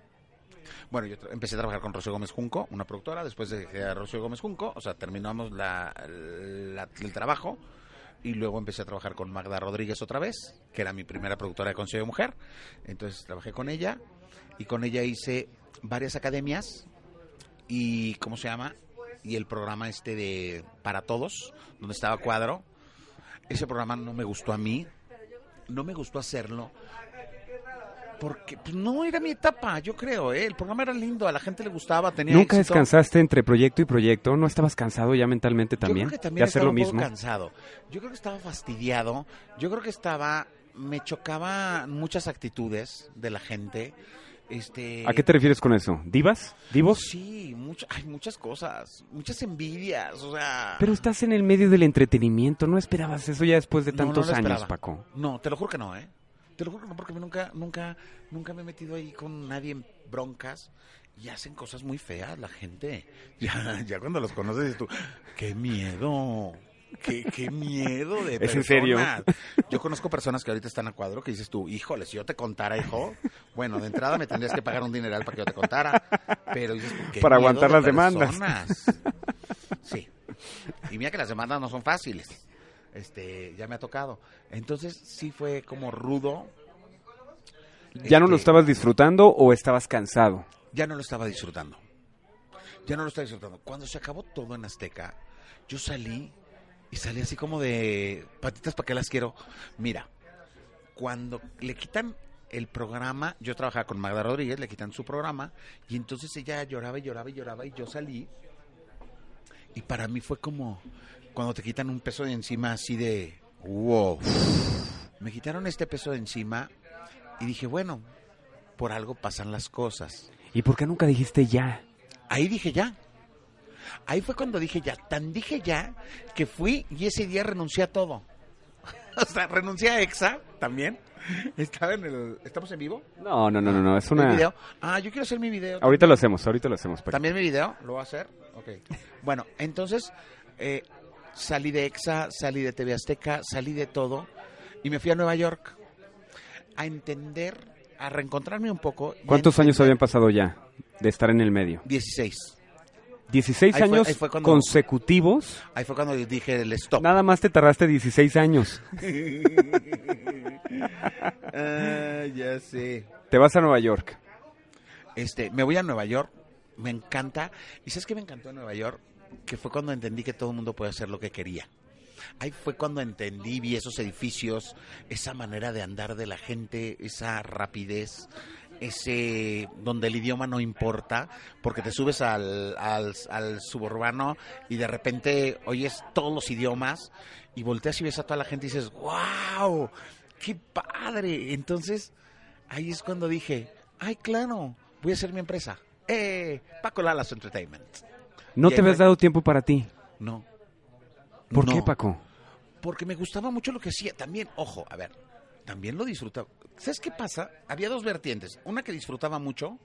Bueno, yo empecé a trabajar con Rocío Gómez Junco, una productora. Después de a Rocío Gómez Junco, o sea, terminamos la- la- el trabajo. Y luego empecé a trabajar con Magda Rodríguez otra vez, que era mi primera productora de Consejo de Mujer. Entonces trabajé con ella. Y con ella hice varias academias y ¿cómo se llama? Y el programa este de Para Todos, donde estaba Cuadro. Ese programa no me gustó a mí. No me gustó hacerlo Porque pues, no era mi etapa, yo creo, ¿eh? El programa era lindo, a la gente le gustaba, tenía ¿Nunca éxito. descansaste entre proyecto y proyecto? ¿No estabas cansado ya mentalmente también? Yo creo que de hacer estaba lo un poco mismo. cansado. Yo creo que estaba fastidiado. Yo creo que estaba, me chocaba muchas actitudes de la gente. Este, ¿A qué te refieres con eso? ¿Divas? ¿Divos? Sí, mucho, hay muchas cosas, muchas envidias, o sea. Pero estás en el medio del entretenimiento, ¿no esperabas eso ya después de No, no tantos años. Paco? No, te lo juro que no, ¿eh? Te lo juro que no, porque nunca, nunca, nunca me he metido ahí con nadie en broncas y hacen cosas muy feas la gente. (laughs) Ya, ya cuando los conoces dices tú, qué miedo. Qué, qué miedo de (laughs) ¿Es en serio? personas. Yo conozco personas que ahorita están a cuadro que dices tú, híjole, si yo te contara, hijo, bueno, de entrada me tendrías que pagar un dineral para que yo te contara, pero dices qué Para miedo aguantar de las demandas. personas. (laughs) Sí. Y mira que las demandas no son fáciles. Este, ya me ha tocado. Entonces sí fue como rudo. ¿Ya no lo Este, estabas disfrutando o estabas cansado? Ya no lo estaba disfrutando. Ya no lo estaba disfrutando. Cuando se acabó todo en Azteca, yo salí y salí así como de patitas para qué las quiero. Mira, cuando le quitan el programa, yo trabajaba con Magda Rodríguez, le quitan su programa y entonces ella lloraba y lloraba y lloraba y yo salí y para mí fue como cuando te quitan un peso de encima así de wow. Me quitaron este peso de encima y dije, bueno, por algo pasan las cosas. ¿Y por qué nunca dijiste ya? Ahí dije ya. Ahí fue cuando dije ya. Tan dije ya que fui y ese día renuncié a todo. (laughs) o sea, renuncié a EXA también. Estaba en el... ¿Estamos en vivo? No, no, no, no, no, es ¿El una... video? Ah, yo quiero hacer mi video. Ahorita lo hacemos, ahorita lo hacemos. Paco. ¿También mi video? ¿Lo voy a hacer? Ok. Bueno, entonces eh, salí de EXA, salí de TV Azteca, salí de todo y me fui a Nueva York a entender, a reencontrarme un poco. ¿Cuántos años habían pasado ya de estar en el medio? 16. 16 Ahí fue- años ahí fue cuando- consecutivos. Ahí fue cuando dije el stop. Nada más te tardaste 16 años. (laughs) Ah, ya sé. Te vas a Nueva York. Este, me voy a Nueva York, me encanta. ¿Y sabes qué me encantó en Nueva York? Que fue cuando entendí que todo el mundo puede hacer lo que quería. Ahí fue cuando entendí, vi esos edificios, esa manera de andar de la gente, esa rapidez, ese donde el idioma no importa, porque te subes al, al, al suburbano y de repente oyes todos los idiomas y volteas y ves a toda la gente y dices, wow, qué padre. Entonces, ahí es cuando dije, ay, claro, voy a hacer mi empresa. Eh, Paco Lalas Entertainment. No te habías dado tiempo para ti. No. ¿Por No, qué, Paco? Porque me gustaba mucho lo que hacía. También, ojo, a ver, también lo disfrutaba. ¿Sabes qué pasa? Había dos vertientes. Una que disfrutaba mucho,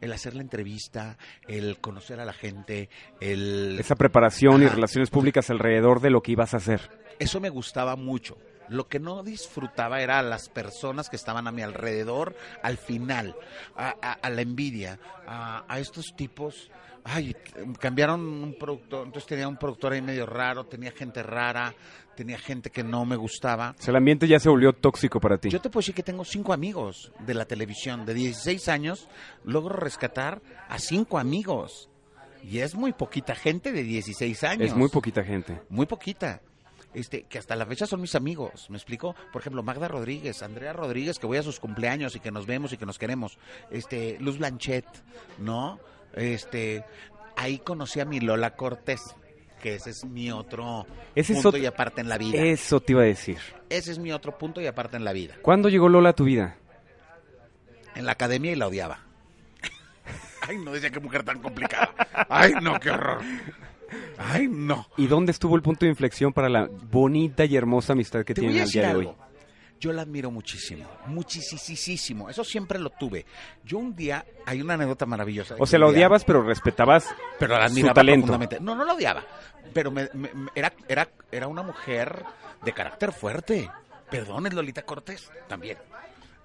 el hacer la entrevista, el conocer a la gente, el... Esa preparación y relaciones públicas alrededor de lo que ibas a hacer. Eso me gustaba mucho. Lo que no disfrutaba era a las personas que estaban a mi alrededor al final, a, a- a la envidia, a, a estos tipos. Ay, cambiaron un productor, entonces tenía un productor ahí medio raro, tenía gente rara, tenía gente que no me gustaba. O sea, el ambiente ya se volvió tóxico para ti. Yo te puedo decir que tengo cinco amigos de la televisión. De 16 años logro rescatar a cinco amigos. Y es muy poquita gente de 16 años. Es muy poquita gente. Muy poquita. Este, que hasta la fecha son mis amigos, ¿me explico? Por ejemplo, Magda Rodríguez, Andrea Rodríguez, que voy a sus cumpleaños y que nos vemos y que nos queremos. Este, Luz Blanchet, ¿no? Este, ahí conocí a mi Lola Cortés, que ese es mi otro Ese punto otro- y aparte en la vida. Eso te iba a decir. Ese es mi otro punto y aparte en la vida. ¿Cuándo llegó Lola a tu vida? En la academia y la odiaba. (laughs) Ay, no decía qué mujer tan complicada. Ay, no, qué horror. Ay, no. ¿Y dónde estuvo el punto de inflexión para la bonita y hermosa amistad que tienen al día de hoy? Yo la admiro muchísimo, muchísimo. Eso siempre lo tuve. Yo un día, hay una anécdota maravillosa. O sea, la odiabas, pero respetabas pero la admiraba su talento. profundamente. No, no la odiaba, pero me- me- me- era, era, era una mujer de carácter fuerte. Perdón, es Lolita Cortés también.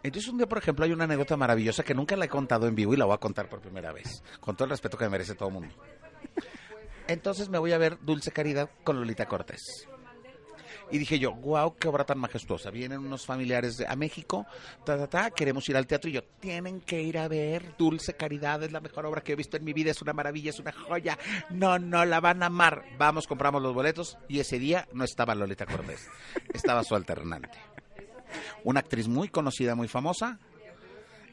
Entonces un día, por ejemplo, hay una anécdota maravillosa que nunca la he contado en vivo y la voy a contar por primera vez, con todo el respeto que me merece todo el mundo. Entonces me voy a ver Dulce Caridad con Lolita Cortés. Y dije yo, wow, qué obra tan majestuosa. Vienen unos familiares a México, ta, ta, ta, queremos ir al teatro. Y yo, tienen que ir a ver Dulce Caridad, es la mejor obra que he visto en mi vida, es una maravilla, es una joya. No, no, la van a amar. Vamos, compramos los boletos. Y ese día no estaba Lolita Cortés, estaba su alternante. Una actriz muy conocida, muy famosa.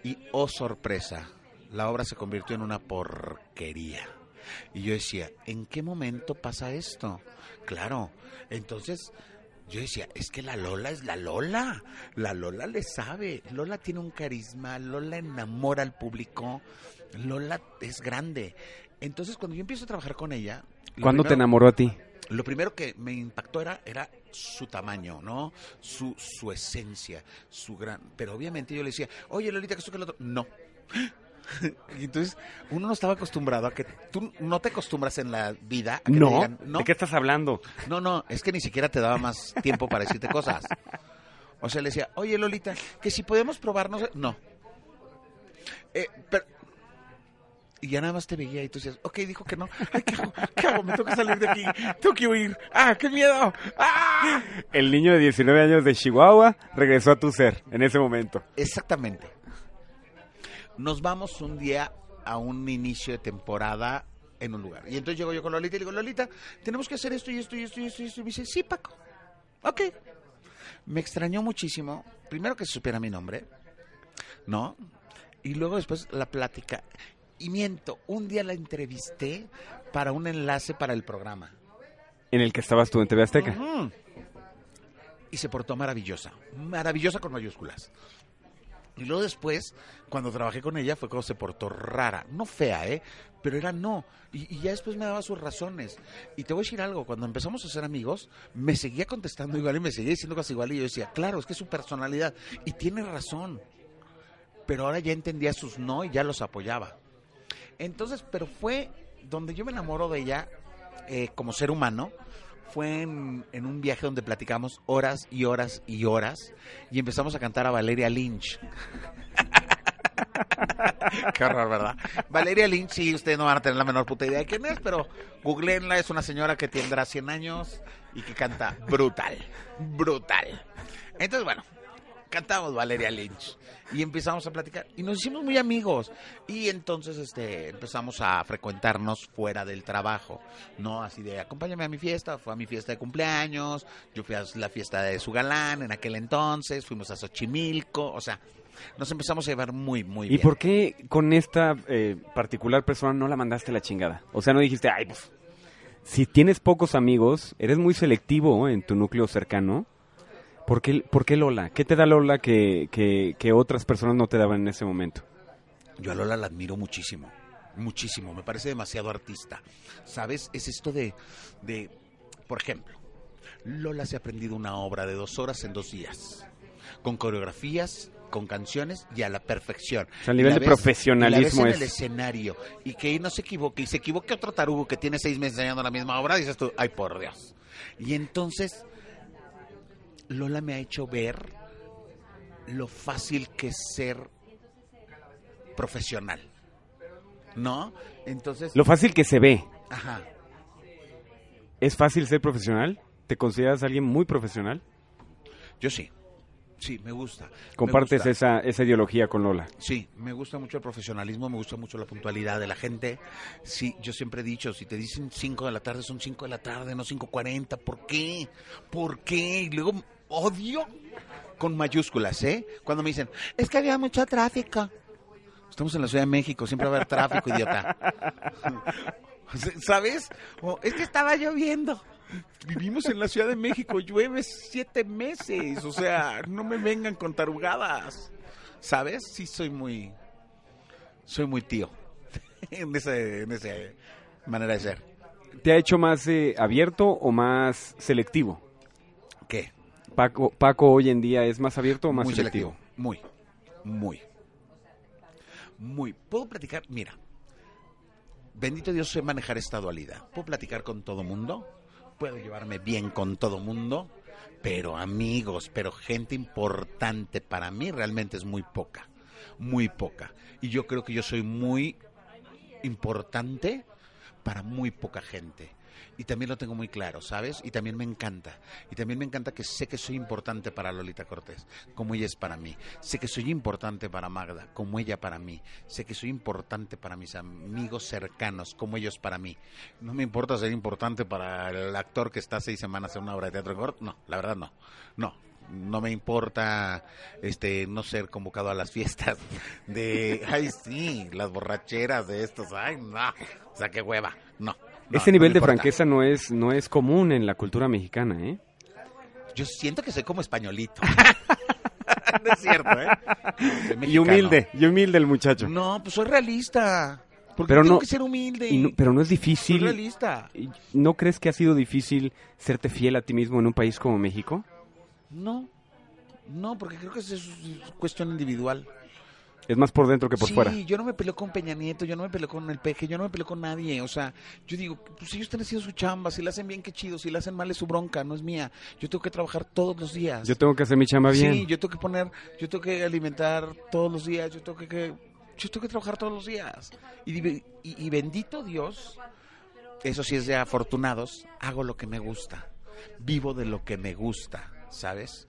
Y oh sorpresa, la obra se convirtió en una porquería. Y yo decía, ¿en qué momento pasa esto? Claro, entonces yo decía, es que la Lola es la Lola. La Lola le sabe. Lola tiene un carisma. Lola enamora al público. Lola es grande. Entonces, cuando yo empiezo a trabajar con ella. ¿Cuándo te enamoró a ti? Lo primero que me impactó era, era su tamaño, ¿no? Su, su esencia, su gran... Pero obviamente yo le decía, oye, Lolita, que esto que el otro... No. Y (laughs) entonces, uno no estaba acostumbrado a que... Tú no te acostumbras en la vida a que te No. digan, no. ¿De qué estás hablando? No, no, es que ni siquiera te daba más tiempo para decirte cosas. O sea, le decía, oye, Lolita, que si podemos probarnos... No. Eh, pero... Y ya nada más te veía y tú decías, ok, dijo que no. Ay, ¿qué hago? ¿Qué hago? Me tengo que salir de aquí. Tengo que huir. ¡Ah, qué miedo! ¡Ah! El niño de 19 años de Chihuahua regresó a tu ser en ese momento. Exactamente. Nos vamos un día a un inicio de temporada en un lugar. Y entonces llego yo con Lolita y le digo, Lolita, tenemos que hacer esto y esto y esto y esto y esto. Y me dice, sí, Paco. Ok. Me extrañó muchísimo, primero que se supiera mi nombre, ¿no? Y luego después la plática. Y miento, un día la entrevisté para un enlace para el programa. En el que estabas tú en TV Azteca. Y se portó maravillosa. Maravillosa con mayúsculas. Y luego después, cuando trabajé con ella, fue cuando se portó rara. No fea, ¿eh? Pero era no. Y, ya después me daba sus razones. Y te voy a decir algo, cuando empezamos a ser amigos, me seguía contestando igual y me seguía diciendo casi igual. Y yo decía, claro, es que es su personalidad. Y tiene razón. Pero ahora ya entendía sus no y ya los apoyaba. Entonces, pero fue donde yo me enamoro de ella eh, como ser humano. Fue en, un viaje donde platicamos horas y horas y horas y empezamos a cantar a Valeria Lynch. (laughs) Qué horror, ¿verdad? Valeria Lynch, sí, ustedes no van a tener la menor puta idea de quién es, pero googleenla, es una señora que tendrá 100 años y que canta brutal, brutal. Entonces, bueno, cantamos Valeria Lynch. Y empezamos a platicar. Y nos hicimos muy amigos. Y entonces este empezamos a frecuentarnos fuera del trabajo no así de acompáñame a mi fiesta fue a mi fiesta de cumpleaños. Yo fui a la fiesta de su galán en aquel entonces. Fuimos a Xochimilco. O sea nos empezamos a llevar muy muy ¿Y bien. por qué con esta eh, particular persona no la mandaste a la chingada? O sea, no dijiste, ay, pues, si tienes pocos amigos, eres muy selectivo en tu núcleo cercano. ¿Por qué, por qué Lola? ¿Qué te da Lola que, que, que otras personas no te daban en ese momento? Yo a Lola la admiro muchísimo, muchísimo, me parece demasiado artista. ¿Sabes? Es esto de, de, por ejemplo, Lola se ha aprendido una obra de dos horas en dos días, con coreografías, con canciones y a la perfección. O sea, Y nivel de ves- profesionalismo la ves es- en el escenario y que no se equivoque, y se equivoque otro tarugo que tiene seis meses enseñando la misma obra, dices tú, ay por Dios. Y entonces, Lola me ha hecho ver lo fácil que es ser profesional. ¿No? Entonces, Lo fácil que se ve. ajá. ¿Es fácil ser profesional? ¿Te consideras alguien muy profesional? Yo sí. Sí, me gusta. me ¿Compartes gusta. esa, esa ideología con Lola? Sí, me gusta mucho el profesionalismo, me gusta mucho la puntualidad de la gente. Sí, yo siempre he dicho, si te dicen 5 de la tarde, son 5 de la tarde, no 5.40. ¿Por qué? ¿Por qué? Y luego odio con mayúsculas, ¿eh? Cuando me dicen, es que había mucho tráfico. Estamos en la Ciudad de México, siempre va a haber tráfico, idiota. (laughs) ¿Sabes? O, es que estaba lloviendo. Vivimos en la Ciudad de México, llueve siete meses. O sea, no me vengan con tarugadas. ¿Sabes? Sí, soy muy. Soy muy tío. (laughs) en ese, en esa manera de ser. ¿Te ha hecho más eh, abierto o más selectivo? ¿Qué? Paco, Paco hoy en día es más abierto o más muy selectivo. selectivo. Muy. Muy. Muy. ¿Puedo platicar? Mira. Bendito Dios sé manejar esta dualidad. Puedo platicar con todo mundo. Puedo llevarme bien con todo mundo. Pero amigos, pero gente importante para mí realmente es muy poca. Muy poca. Y yo creo que yo soy muy importante para muy poca gente. Y también lo tengo muy claro, ¿sabes? Y también me encanta. Y también me encanta que sé que soy importante para Lolita Cortés, como ella es para mí. Sé que soy importante para Magda, como ella para mí. Sé que soy importante para mis amigos cercanos, como ellos para mí. No me importa ser importante para el actor que está seis semanas en una obra de teatro corto. No, la verdad no. No. no me importa este no ser convocado a las fiestas de ay sí, las borracheras de estos, ay no, o sea, qué hueva. No. No, Ese no nivel de importa. franqueza no es, no es común en la cultura mexicana, ¿eh? Yo siento que soy como españolito. (laughs) no es cierto, ¿eh? Soy Y humilde, y humilde el muchacho. No, pues soy realista. Porque Pero tengo no- que ser humilde. Y no- pero no es soy difícil. realista. ¿No crees que ha sido difícil serte fiel a ti mismo en un país como México? No. No, porque creo que eso es cuestión individual. Es más por dentro que por sí, fuera. yo no me peleo con Peña Nieto, yo no me peleo con el Peje, yo no me peleo con nadie. O sea, yo digo, pues ellos están haciendo su chamba, si la hacen bien, qué chido, si la hacen mal es su bronca, no es mía. Yo tengo que trabajar todos los días. Yo tengo que hacer mi chamba bien. Sí, yo tengo que poner, yo tengo que alimentar todos los días, yo tengo que, que- yo tengo que trabajar todos los días. Y, y bendito Dios, eso sí es de afortunados, hago lo que me gusta, vivo de lo que me gusta, ¿sabes?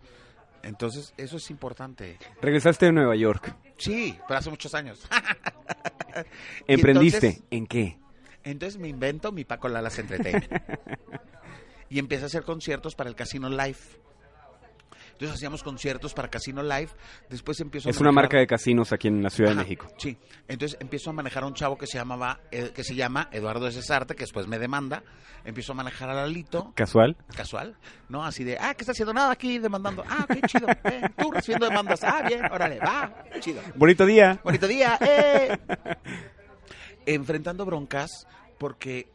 Entonces, eso es importante. Regresaste de Nueva York. Sí, pero hace muchos años. (laughs) ¿Emprendiste? entonces- ¿En qué? Entonces me invento mi Paco Lalas Entertainment. (laughs) y empecé a hacer conciertos para el Casino Live. Entonces hacíamos conciertos para Casino Live. Después empiezo a Es una marca de casinos aquí en la Ciudad Ajá, de México. Sí. Entonces empiezo a manejar a un chavo que se llamaba, eh, que se llama Eduardo de Cesarte, que después me demanda. Empiezo a manejar a Lalito, ¿Casual? casual, ¿no? Así de, ah, ¿qué está haciendo? Nada aquí demandando. Ah, qué chido. eh, tú recibiendo demandas. Ah, bien, órale, va, chido. Bonito día. Bonito día, eh. (laughs) Enfrentando broncas porque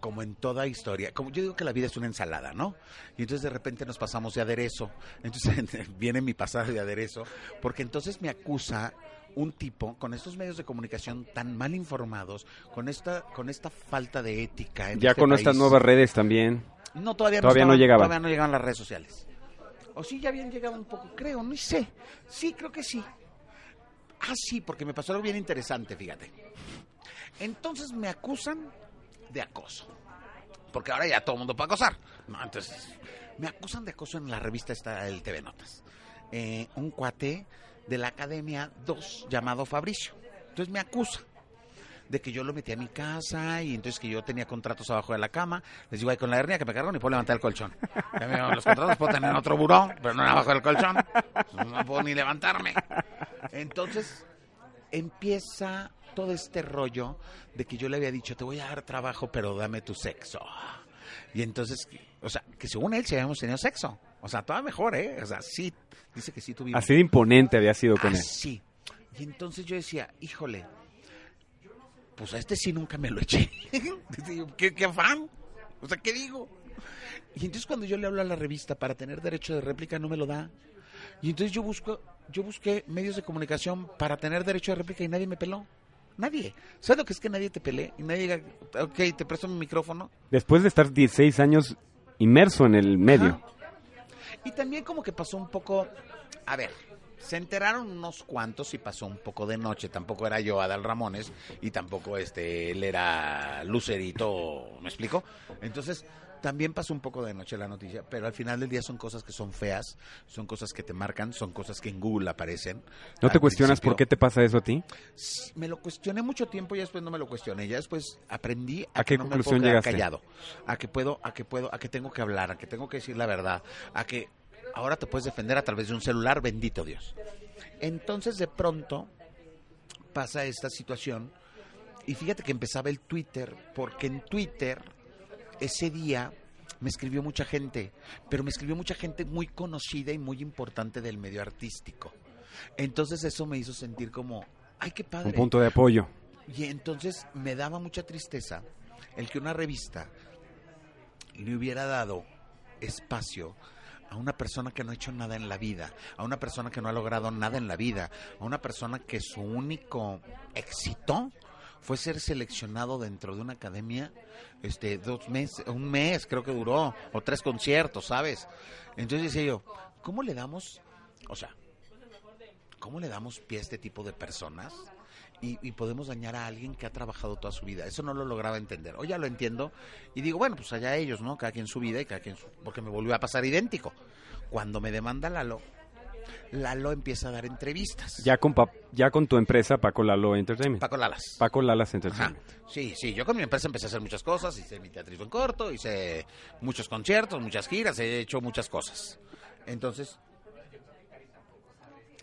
como en toda historia, como yo digo que la vida es una ensalada, ¿no? Y entonces de repente nos pasamos de aderezo. Entonces (laughs) viene mi pasada de aderezo, porque entonces me acusa un tipo con estos medios de comunicación tan mal informados, con esta con esta falta de ética en Ya este con estas nuevas redes también. No, todavía, Todavía no, no llegaban. Todavía no llegaban las redes sociales. O sí, ya habían llegado un poco, creo, no sé. Sí, creo que sí. Ah, sí, porque me pasó algo bien interesante, fíjate. Entonces me acusan de acoso. Porque ahora ya todo el mundo puede acosar. No, entonces, me acusan de acoso en la revista esta del TV Notas. Eh, un cuate de la Academia 2 llamado Fabricio. Entonces me acusa de que yo lo metí a mi casa y entonces que yo tenía contratos abajo de la cama. Les digo, ay, con la hernia que me cargo ni puedo levantar el colchón. Los contratos puedo tener en otro buró, pero no abajo del colchón. No puedo ni levantarme. Entonces empieza todo este rollo de que yo le había dicho, te voy a dar trabajo, pero dame tu sexo. Y entonces, o sea, que según él sí habíamos tenido sexo. O sea, todavía mejor, ¿eh? O sea, sí, dice que sí tuvimos. Así de imponente había sido con Ah, él. sí. Y entonces yo decía, híjole, pues a este sí nunca me lo eché. (laughs) ¿Qué, qué afán? O sea, ¿qué digo? Y entonces cuando yo le hablo a la revista para tener derecho de réplica no me lo da. Y entonces yo busco, yo busqué medios de comunicación para tener derecho de réplica y nadie me peló. Nadie. ¿Sabes lo que es que nadie te pelee? Y nadie diga, ok, te presto mi micrófono. Después de estar 16 años inmerso en el medio. Ajá. Y también como que pasó un poco, a ver, se enteraron unos cuantos y pasó un poco de noche. Tampoco era yo Adal Ramones y tampoco este él era Lucerito, ¿me explico? Entonces también pasó un poco de noche la noticia, pero al final del día son cosas que son feas, son cosas que te marcan, son cosas que en Google aparecen. ¿No te Al cuestionas por qué te pasa eso a ti? sí, Me lo cuestioné mucho tiempo y después no me lo cuestioné. Ya después aprendí a, ¿A que qué no me conclusión puedo quedar llegaste? callado, a que puedo, a que puedo, a que tengo que hablar, a que tengo que decir la verdad, a que ahora te puedes defender a través de un celular, bendito Dios. Entonces de pronto pasa esta situación y fíjate que empezaba el Twitter, porque en Twitter ese día me escribió mucha gente, pero me escribió mucha gente muy conocida y muy importante del medio artístico. Entonces eso me hizo sentir como, ay, qué padre. Un punto de apoyo. Y entonces me daba mucha tristeza el que una revista le hubiera dado espacio a una persona que no ha hecho nada en la vida, a una persona que no ha logrado nada en la vida, a una persona que su único éxito fue ser seleccionado dentro de una academia este dos meses, un mes creo que duró, o tres conciertos, ¿sabes? Entonces decía yo, ¿cómo le damos, o sea, ¿cómo le damos pie a este tipo de personas? Y, y podemos dañar a alguien que ha trabajado toda su vida. Eso no lo lograba entender. Hoy ya lo entiendo y digo, bueno, pues allá ellos, ¿no? Cada quien su vida y cada quien su... Porque me volvió a pasar idéntico. Cuando me demanda Lalo, Lalo empieza a dar entrevistas. Ya con, pa- ya con tu empresa, Paco Lalo Entertainment. Paco Lalas. Paco Lalas Ajá. Entertainment. Sí, sí, yo con mi empresa empecé a hacer muchas cosas, hice mi teatrismo en corto, hice muchos conciertos, muchas giras, he hecho muchas cosas. Entonces,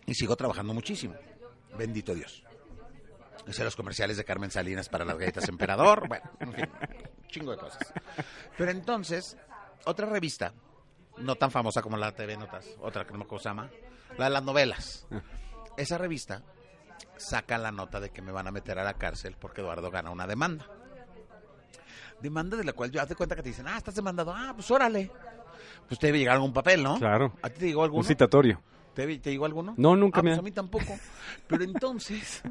y sigo trabajando muchísimo. Bendito Dios. Hice los comerciales de Carmen Salinas para las galletas Emperador. (laughs) Bueno, en fin, chingo de cosas. Pero entonces, otra revista, no tan famosa como la TV Notas, otra que no se llama, la de las novelas. Esa revista saca la nota de que me van a meter a la cárcel porque Eduardo gana una demanda. Demanda de la cual yo haz de cuenta que te dicen, ah, estás demandado, ah, pues órale. Pues te debe llegar algún papel, ¿no? Claro. ¿A ti te llegó alguno? Un citatorio. ¿Te, te llegó alguno? No, nunca Ah, me pues a mí tampoco. Pero entonces,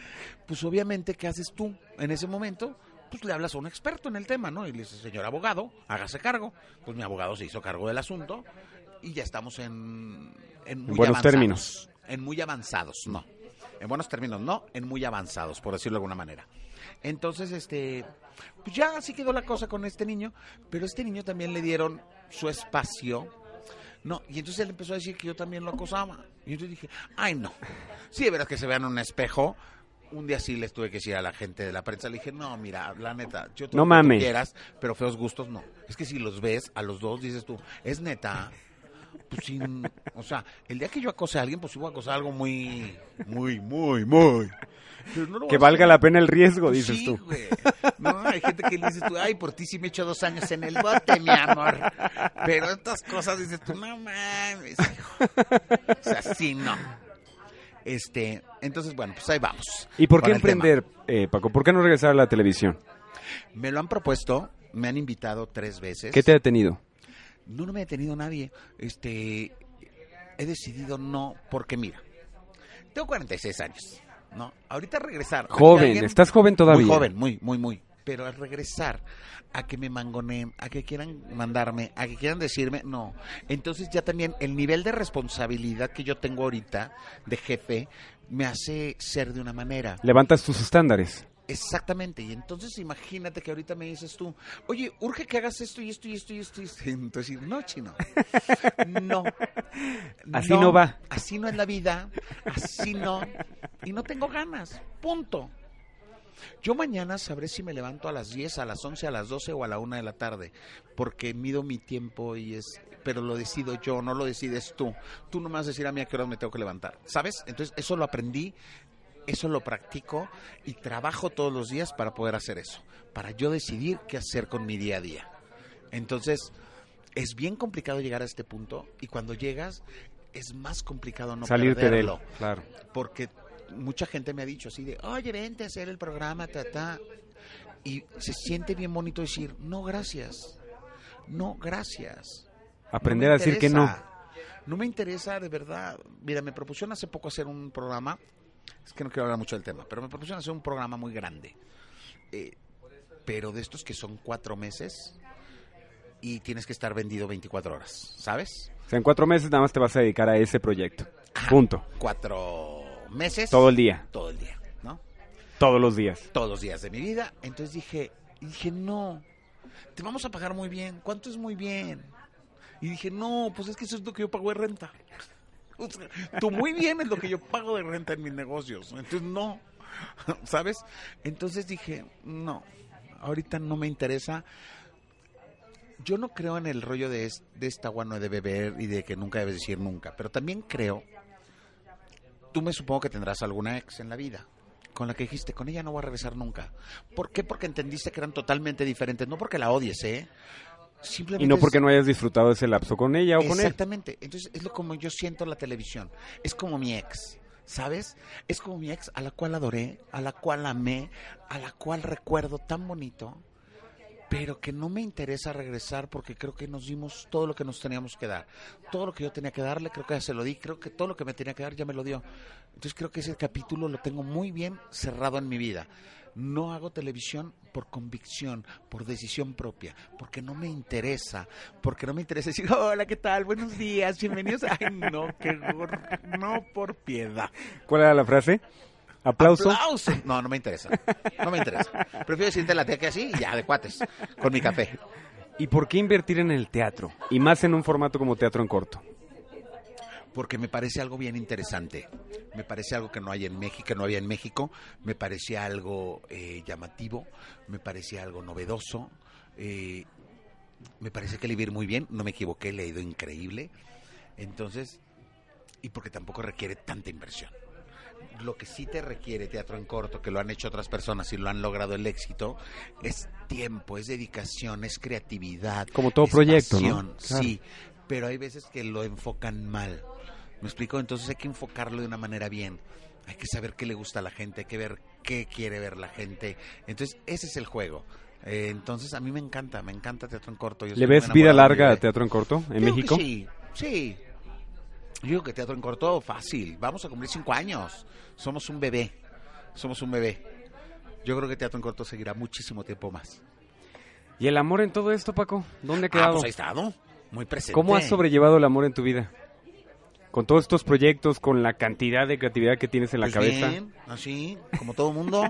(laughs) pues obviamente, ¿qué haces tú en ese momento? Pues le hablas a un experto en el tema, ¿no? Y le dices, señor abogado, hágase cargo. Pues mi abogado se hizo cargo del asunto y ya estamos en, en muy buenos avanzados. términos. En muy avanzados, no. En buenos términos, no. En muy avanzados, por decirlo de alguna manera. Entonces, este, pues ya así quedó la cosa con este niño, pero a este niño también le dieron su espacio. No, y entonces él empezó a decir que yo también lo acosaba. Y entonces dije, ay no. Sí, de veras que se vean en un espejo. Un día sí les tuve que decir a la gente de la prensa, le dije, no, mira, la neta, yo No lo que tú quieras, pero feos gustos no. Es que si los ves a los dos, dices tú, es neta. Pues sin, o sea, el día que yo acose a alguien, pues sí voy a acosar algo muy, muy, muy, muy. No Que valga la pena el riesgo, Pues dices sí, tú. güey. No, hay gente que le dices tú, ay, por ti sí me echo dos años en el bote, mi amor. Pero estas cosas dices tú, no mames, hijo. O sea, sí, no. Este, entonces, bueno, pues ahí vamos. ¿Y por qué emprender, eh, Paco? ¿Por qué no regresar a la televisión? Me lo han propuesto, me han invitado tres veces. ¿Qué te ha detenido? No, no me ha detenido nadie. Este, he decidido no, porque mira, tengo 46 años, ¿no? Ahorita regresar. Joven, alguien- estás joven todavía. Muy joven, muy, muy, muy. Pero al regresar a que me mangoneen, a que quieran mandarme, a que quieran decirme, no. Entonces ya también el nivel de responsabilidad que yo tengo ahorita de jefe me hace ser de una manera. Levantas tus estándares. Exactamente, y entonces imagínate que ahorita me dices tú, oye, urge que hagas esto y esto y esto y esto. Y esto. Entonces, no, chino. (laughs) No. Así no va. Así no es la vida. Así no. Y no tengo ganas. Punto. Yo mañana sabré si me levanto a las 10, a las 11, a las 12 o a la 1 de la tarde, porque mido mi tiempo y es, pero lo decido yo, no lo decides tú. Tú no me vas a decir a mí a qué hora me tengo que levantar, ¿sabes? Entonces eso lo aprendí, eso lo practico y trabajo todos los días para poder hacer eso, para yo decidir qué hacer con mi día a día. Entonces, es bien complicado llegar a este punto y cuando llegas es más complicado no Salirte de él. Claro. porque mucha gente me ha dicho así de, oye, vente a hacer el programa, ta, ta. Y se siente bien bonito decir, no, gracias. No, gracias. Aprender No a decir que no. No me interesa, de verdad. Mira, me propusieron hace poco hacer un programa, es que no quiero hablar mucho del tema, pero me propusieron hacer un programa muy grande. Eh, pero de estos que son cuatro meses y tienes que estar vendido 24 horas, ¿sabes? O sea, en cuatro meses nada más te vas a dedicar a ese proyecto. Punto. Cuatro meses. Todo el día. Todo el día, ¿no? Todos los días. todos los días de mi vida. Entonces dije, dije, no, te vamos a pagar muy bien. ¿Cuánto es muy bien? Y dije, no, pues es que eso es lo que yo pago de renta. (laughs) Tú muy bien es lo que yo pago de renta en mis negocios. Entonces, no, (laughs) ¿sabes? Entonces dije, no, ahorita no me interesa. Yo no creo en el rollo de, es- de esta agua no he de beber y de que nunca debes decir nunca, pero también creo, tú me supongo que tendrás alguna ex en la vida con la que dijiste, con ella no voy a regresar nunca. ¿Por qué? Porque entendiste que eran totalmente diferentes, no porque la odies, ¿eh? Simplemente Y no es- porque no hayas disfrutado ese lapso con ella o con él. Exactamente. Entonces es lo como yo siento la televisión. Es como mi ex, ¿sabes? Es como mi ex a la cual adoré, a la cual amé, a la cual recuerdo tan bonito, pero que no me interesa regresar porque creo que nos dimos todo lo que nos teníamos que dar. Todo lo que yo tenía que darle, creo que ya se lo di, creo que todo lo que me tenía que dar ya me lo dio. Entonces creo que ese capítulo lo tengo muy bien cerrado en mi vida. No hago televisión por convicción, por decisión propia, porque no me interesa, porque no me interesa decir, hola, ¿qué tal? Buenos días, bienvenidos. Ay, no, qué horror, no por piedad. ¿Cuál era la frase? Aplauso. ¡Aplauso! No, no me interesa, no me interesa. Prefiero decirte la tía que así y ya, de cuates, con mi café. ¿Y por qué invertir en el teatro? Y más en un formato como teatro en corto. Porque me parece algo bien interesante. Me parece algo que no hay en México, que no había en México. Me parecía algo eh, llamativo, me parecía algo novedoso. eh, me parece que le ir muy bien, no me equivoqué, le ha ido increíble. Entonces, y porque tampoco requiere tanta inversión. Lo que sí te requiere teatro en corto, que lo han hecho otras personas y lo han logrado el éxito, es tiempo, es dedicación, es creatividad. Como todo es proyecto, ¿no? pasión, Claro. Sí, pero hay veces que lo enfocan mal. ¿Me explico? Entonces hay que enfocarlo de una manera bien. Hay que saber qué le gusta a la gente, hay que ver qué quiere ver la gente. Entonces ese es el juego. Eh, entonces a mí me encanta, me encanta teatro en corto. Yo ¿Le ves vida larga a. Teatro en Corto en Creo México? Sí, sí. Yo digo que teatro en corto, fácil. Vamos a cumplir cinco años. Somos un bebé. Somos un bebé. Yo creo que teatro en corto seguirá muchísimo tiempo más. ¿Y el amor en todo esto, Paco? ¿Dónde ha Ah, quedado? pues ahí estado. Muy presente. ¿Cómo has sobrellevado el amor en tu vida? Con todos estos proyectos, con la cantidad de creatividad que tienes en la Pues cabeza. bien, así, como todo mundo.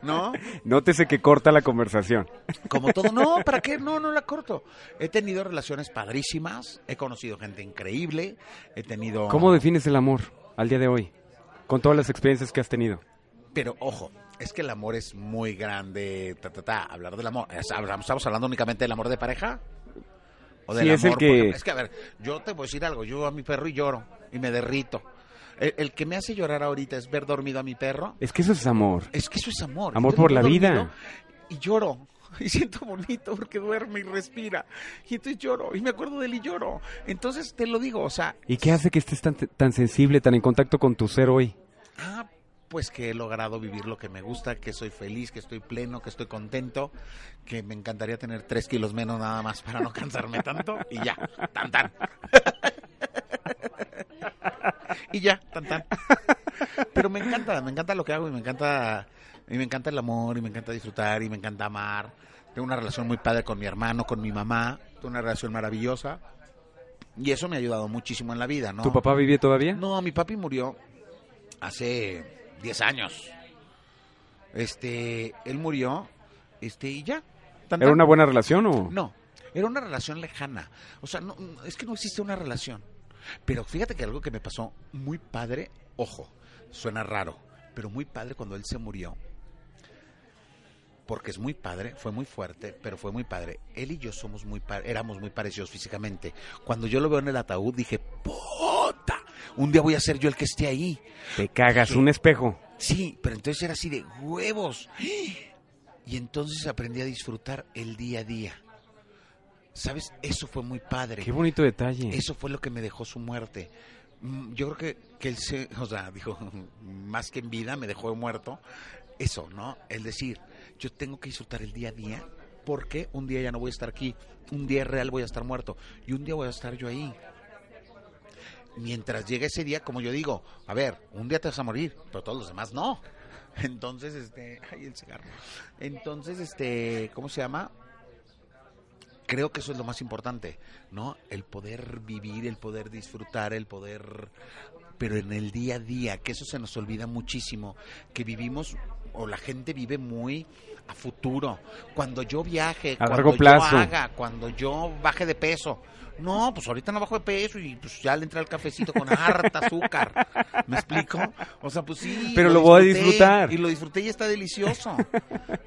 ¿No? (laughs) Nótese que corta la conversación. (laughs) Como todo. No, ¿para qué? No, no la corto. He tenido relaciones padrísimas. He conocido gente increíble. He tenido. ¿Cómo defines el amor al día de hoy? Con todas las experiencias que has tenido. Pero ojo, es que el amor es muy grande. Ta, ta, ta, hablar del amor. Es- ¿Estamos hablando únicamente del amor de pareja? ¿O del Sí, es el amor? que- es que, a ver, yo te voy a decir algo. Yo a mi perro y lloro. Y me derrito. El, el que me hace llorar ahorita es ver dormido a mi perro. Es que eso es amor. Es que eso es amor. Amor por la vida. Y lloro. (laughs) Y siento bonito porque duerme y respira. Y entonces lloro. Y me acuerdo de él y lloro. Entonces te lo digo, o sea. ¿Y qué hace que estés tan, tan sensible, tan en contacto con tu ser hoy? Ah, pues que he logrado vivir lo que me gusta, que soy feliz, que estoy pleno, que estoy contento, que me encantaría tener tres kilos menos nada más para no cansarme tanto y ya, tan tan. y ya, tan tan. Pero me encanta, me encanta lo que hago y me encanta, y me encanta el amor y me encanta disfrutar y me encanta amar. Tengo una relación muy padre con mi hermano, con mi mamá, tengo una relación maravillosa y eso me ha ayudado muchísimo en la vida, ¿no? ¿Tu papá vive todavía? No, mi papi murió hace 10 años. Este, él murió, este, y ya. Tan, ¿Era una buena relación o...? No, era una relación lejana. O sea, no, no, es que no existe una relación. Pero fíjate que algo que me pasó muy padre, ojo, suena raro, pero muy padre cuando él se murió. Porque es muy padre, fue muy fuerte, pero fue muy padre. Él y yo somos muy éramos muy parecidos físicamente. Cuando yo lo veo en el ataúd dije, "Puta, un día voy a ser yo el que esté ahí." Te cagas, Sí. un espejo. Sí, pero entonces era así de huevos. Y entonces aprendí a disfrutar el día a día. ¿Sabes? Eso fue muy padre. Qué bonito detalle. Eso fue lo que me dejó su muerte. Mm, Yo creo que, que él se, (laughs) o sea, dijo, (laughs) más que en vida, me dejó muerto. Eso, ¿no? El decir, yo tengo que disfrutar el día a día porque un día ya no voy a estar aquí, un día real voy a estar muerto y un día voy a estar yo ahí. Mientras llegue ese día, como yo digo, a ver, un día te vas a morir, pero todos los demás no. (laughs) Entonces, este, ay, el cigarro. Entonces, este, ¿cómo se llama? creo que eso es lo más importante, ¿no? El poder vivir, el poder disfrutar, el poder, pero en el día a día, que eso se nos olvida muchísimo, que vivimos o la gente vive muy a futuro. Cuando yo viaje, A cuando largo yo plazo. haga, cuando yo baje de peso. No, pues ahorita no bajo de peso y pues ya le entra el cafecito con harta azúcar. ¿Me explico? O sea, pues sí. Pero lo voy a disfrutar. Y lo disfruté y está delicioso.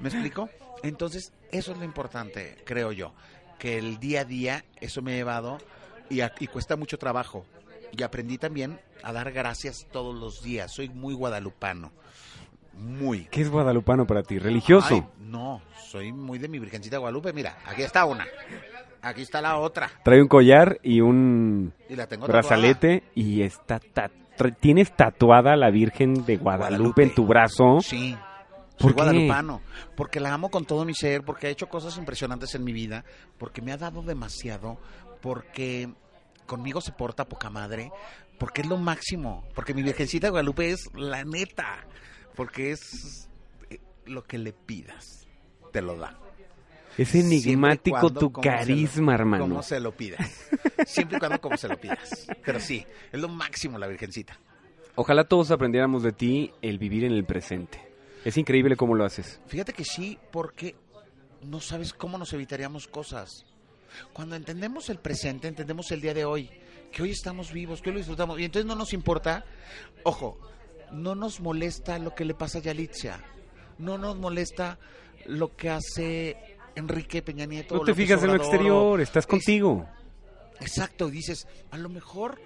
¿Me explico? Entonces, eso es lo importante, creo yo. Que el día a día, eso me ha llevado y, a- y cuesta mucho trabajo. Y aprendí también a dar gracias todos los días. Soy muy guadalupano. Muy. ¿Qué es guadalupano para ti? ¿Religioso? Ay, no, soy muy de mi Virgencita de Guadalupe. Mira, aquí está una. Aquí está la otra. Trae un collar y un Y la tengo tatuada. brazalete y está ta- tienes tatuada la Virgen de Guadalupe, Guadalupe. en tu brazo. Sí. ¿Por Soy qué? guadalupano. Porque la amo con todo mi ser, porque ha hecho cosas impresionantes en mi vida, porque me ha dado demasiado, porque conmigo se porta poca madre, porque es lo máximo, porque mi Virgencita de Guadalupe es la neta, porque es eh, lo que le pidas, te lo da. Es enigmático cuando tu lo- carisma, hermano. Como se lo pidas. Siempre y cuando como se lo pidas. Pero sí, es lo máximo la Virgencita. Ojalá todos aprendiéramos de ti el vivir en el presente. Es increíble cómo lo haces. Fíjate que sí, porque no sabes cómo nos evitaríamos cosas. Cuando entendemos el presente, entendemos el día de hoy, que hoy estamos vivos, que hoy lo disfrutamos, y entonces no nos importa, ojo, no nos molesta lo que le pasa a Yalitza, no nos molesta lo que hace Enrique Peña Nieto. No te López fijas en lo exterior, estás es- contigo. Exacto, dices, a lo mejor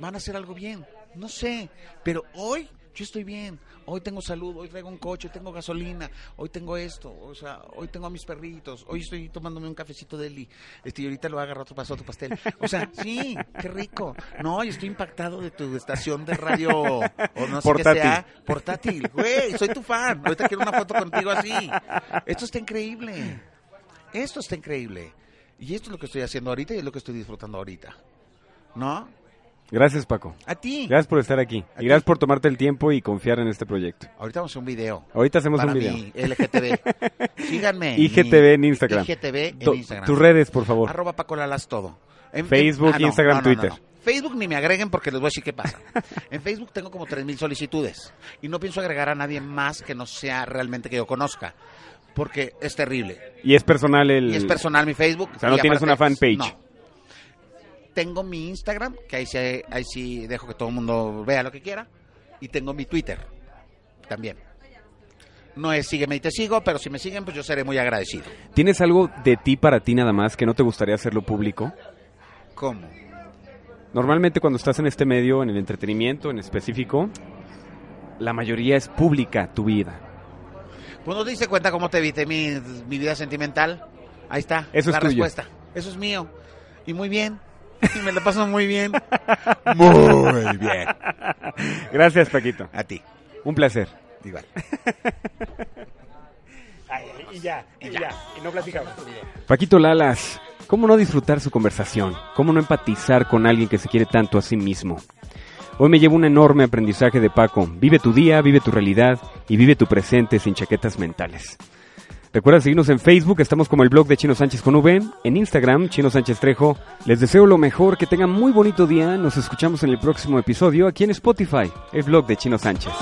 van a hacer algo bien, no sé, pero hoy yo estoy bien, hoy tengo salud, hoy traigo un coche, tengo gasolina, hoy tengo esto, o sea, hoy tengo a mis perritos, hoy estoy tomándome un cafecito de Eli, este, y ahorita lo voy a agarrar otro paso, otro pastel. O sea, (laughs) sí, qué rico. No, yo estoy impactado de tu estación de radio, o no sé qué sea, portátil. Güey, soy tu fan, ahorita quiero una foto contigo así. Esto está increíble, esto está increíble. Y esto es lo que estoy haciendo ahorita y es lo que estoy disfrutando ahorita. ¿No? Gracias, Paco. A ti. Gracias por estar aquí. A Y gracias ti. por tomarte el tiempo y confiar en este proyecto. Ahorita vamos a hacer un video. Ahorita hacemos para un video. mi LGTB. (laughs) Síganme. IGTV en Instagram. IGTV en Instagram. Tus redes, por favor. Arroba Paco Lalas todo. En- Facebook, en- Instagram, Twitter. Facebook ni me agreguen porque les voy a decir qué pasa. (laughs) En Facebook tengo como 3.000 solicitudes y no pienso agregar a nadie más que no sea realmente que yo conozca. Porque es terrible. Y es personal el... Y es personal mi Facebook. O sea, no tienes una fanpage. No. Tengo mi Instagram, que ahí sí, ahí sí dejo que todo el mundo vea lo que quiera. Y tengo mi Twitter también. No es sígueme y te sigo, pero si me siguen, pues yo seré muy agradecido. ¿Tienes algo de ti para ti nada más que no te gustaría hacerlo público? ¿Cómo? Normalmente cuando estás en este medio, en el entretenimiento en específico, la mayoría es pública tu vida. Pues no te diste cuenta cómo te evité mi, mi vida sentimental. Ahí está. Eso es la tuyo. respuesta. Eso es mío. Y muy bien. Y (laughs) me la paso muy bien. Muy bien. Gracias, Paquito. A ti. Un placer. Igual. (laughs) y ya, y ya, y no platicamos. Paquito Lalas, ¿cómo no disfrutar su conversación? ¿Cómo no empatizar con alguien que se quiere tanto a sí mismo? Hoy me llevo un enorme aprendizaje de Paco. Vive tu día, vive tu realidad y vive tu presente sin chaquetas mentales. Recuerda seguirnos en Facebook, estamos como el blog de Chino Sánchez con V, en Instagram, Chino Sánchez Trejo. Les deseo lo mejor, que tengan muy bonito día, nos escuchamos en el próximo episodio aquí en Spotify, el blog de Chino Sánchez.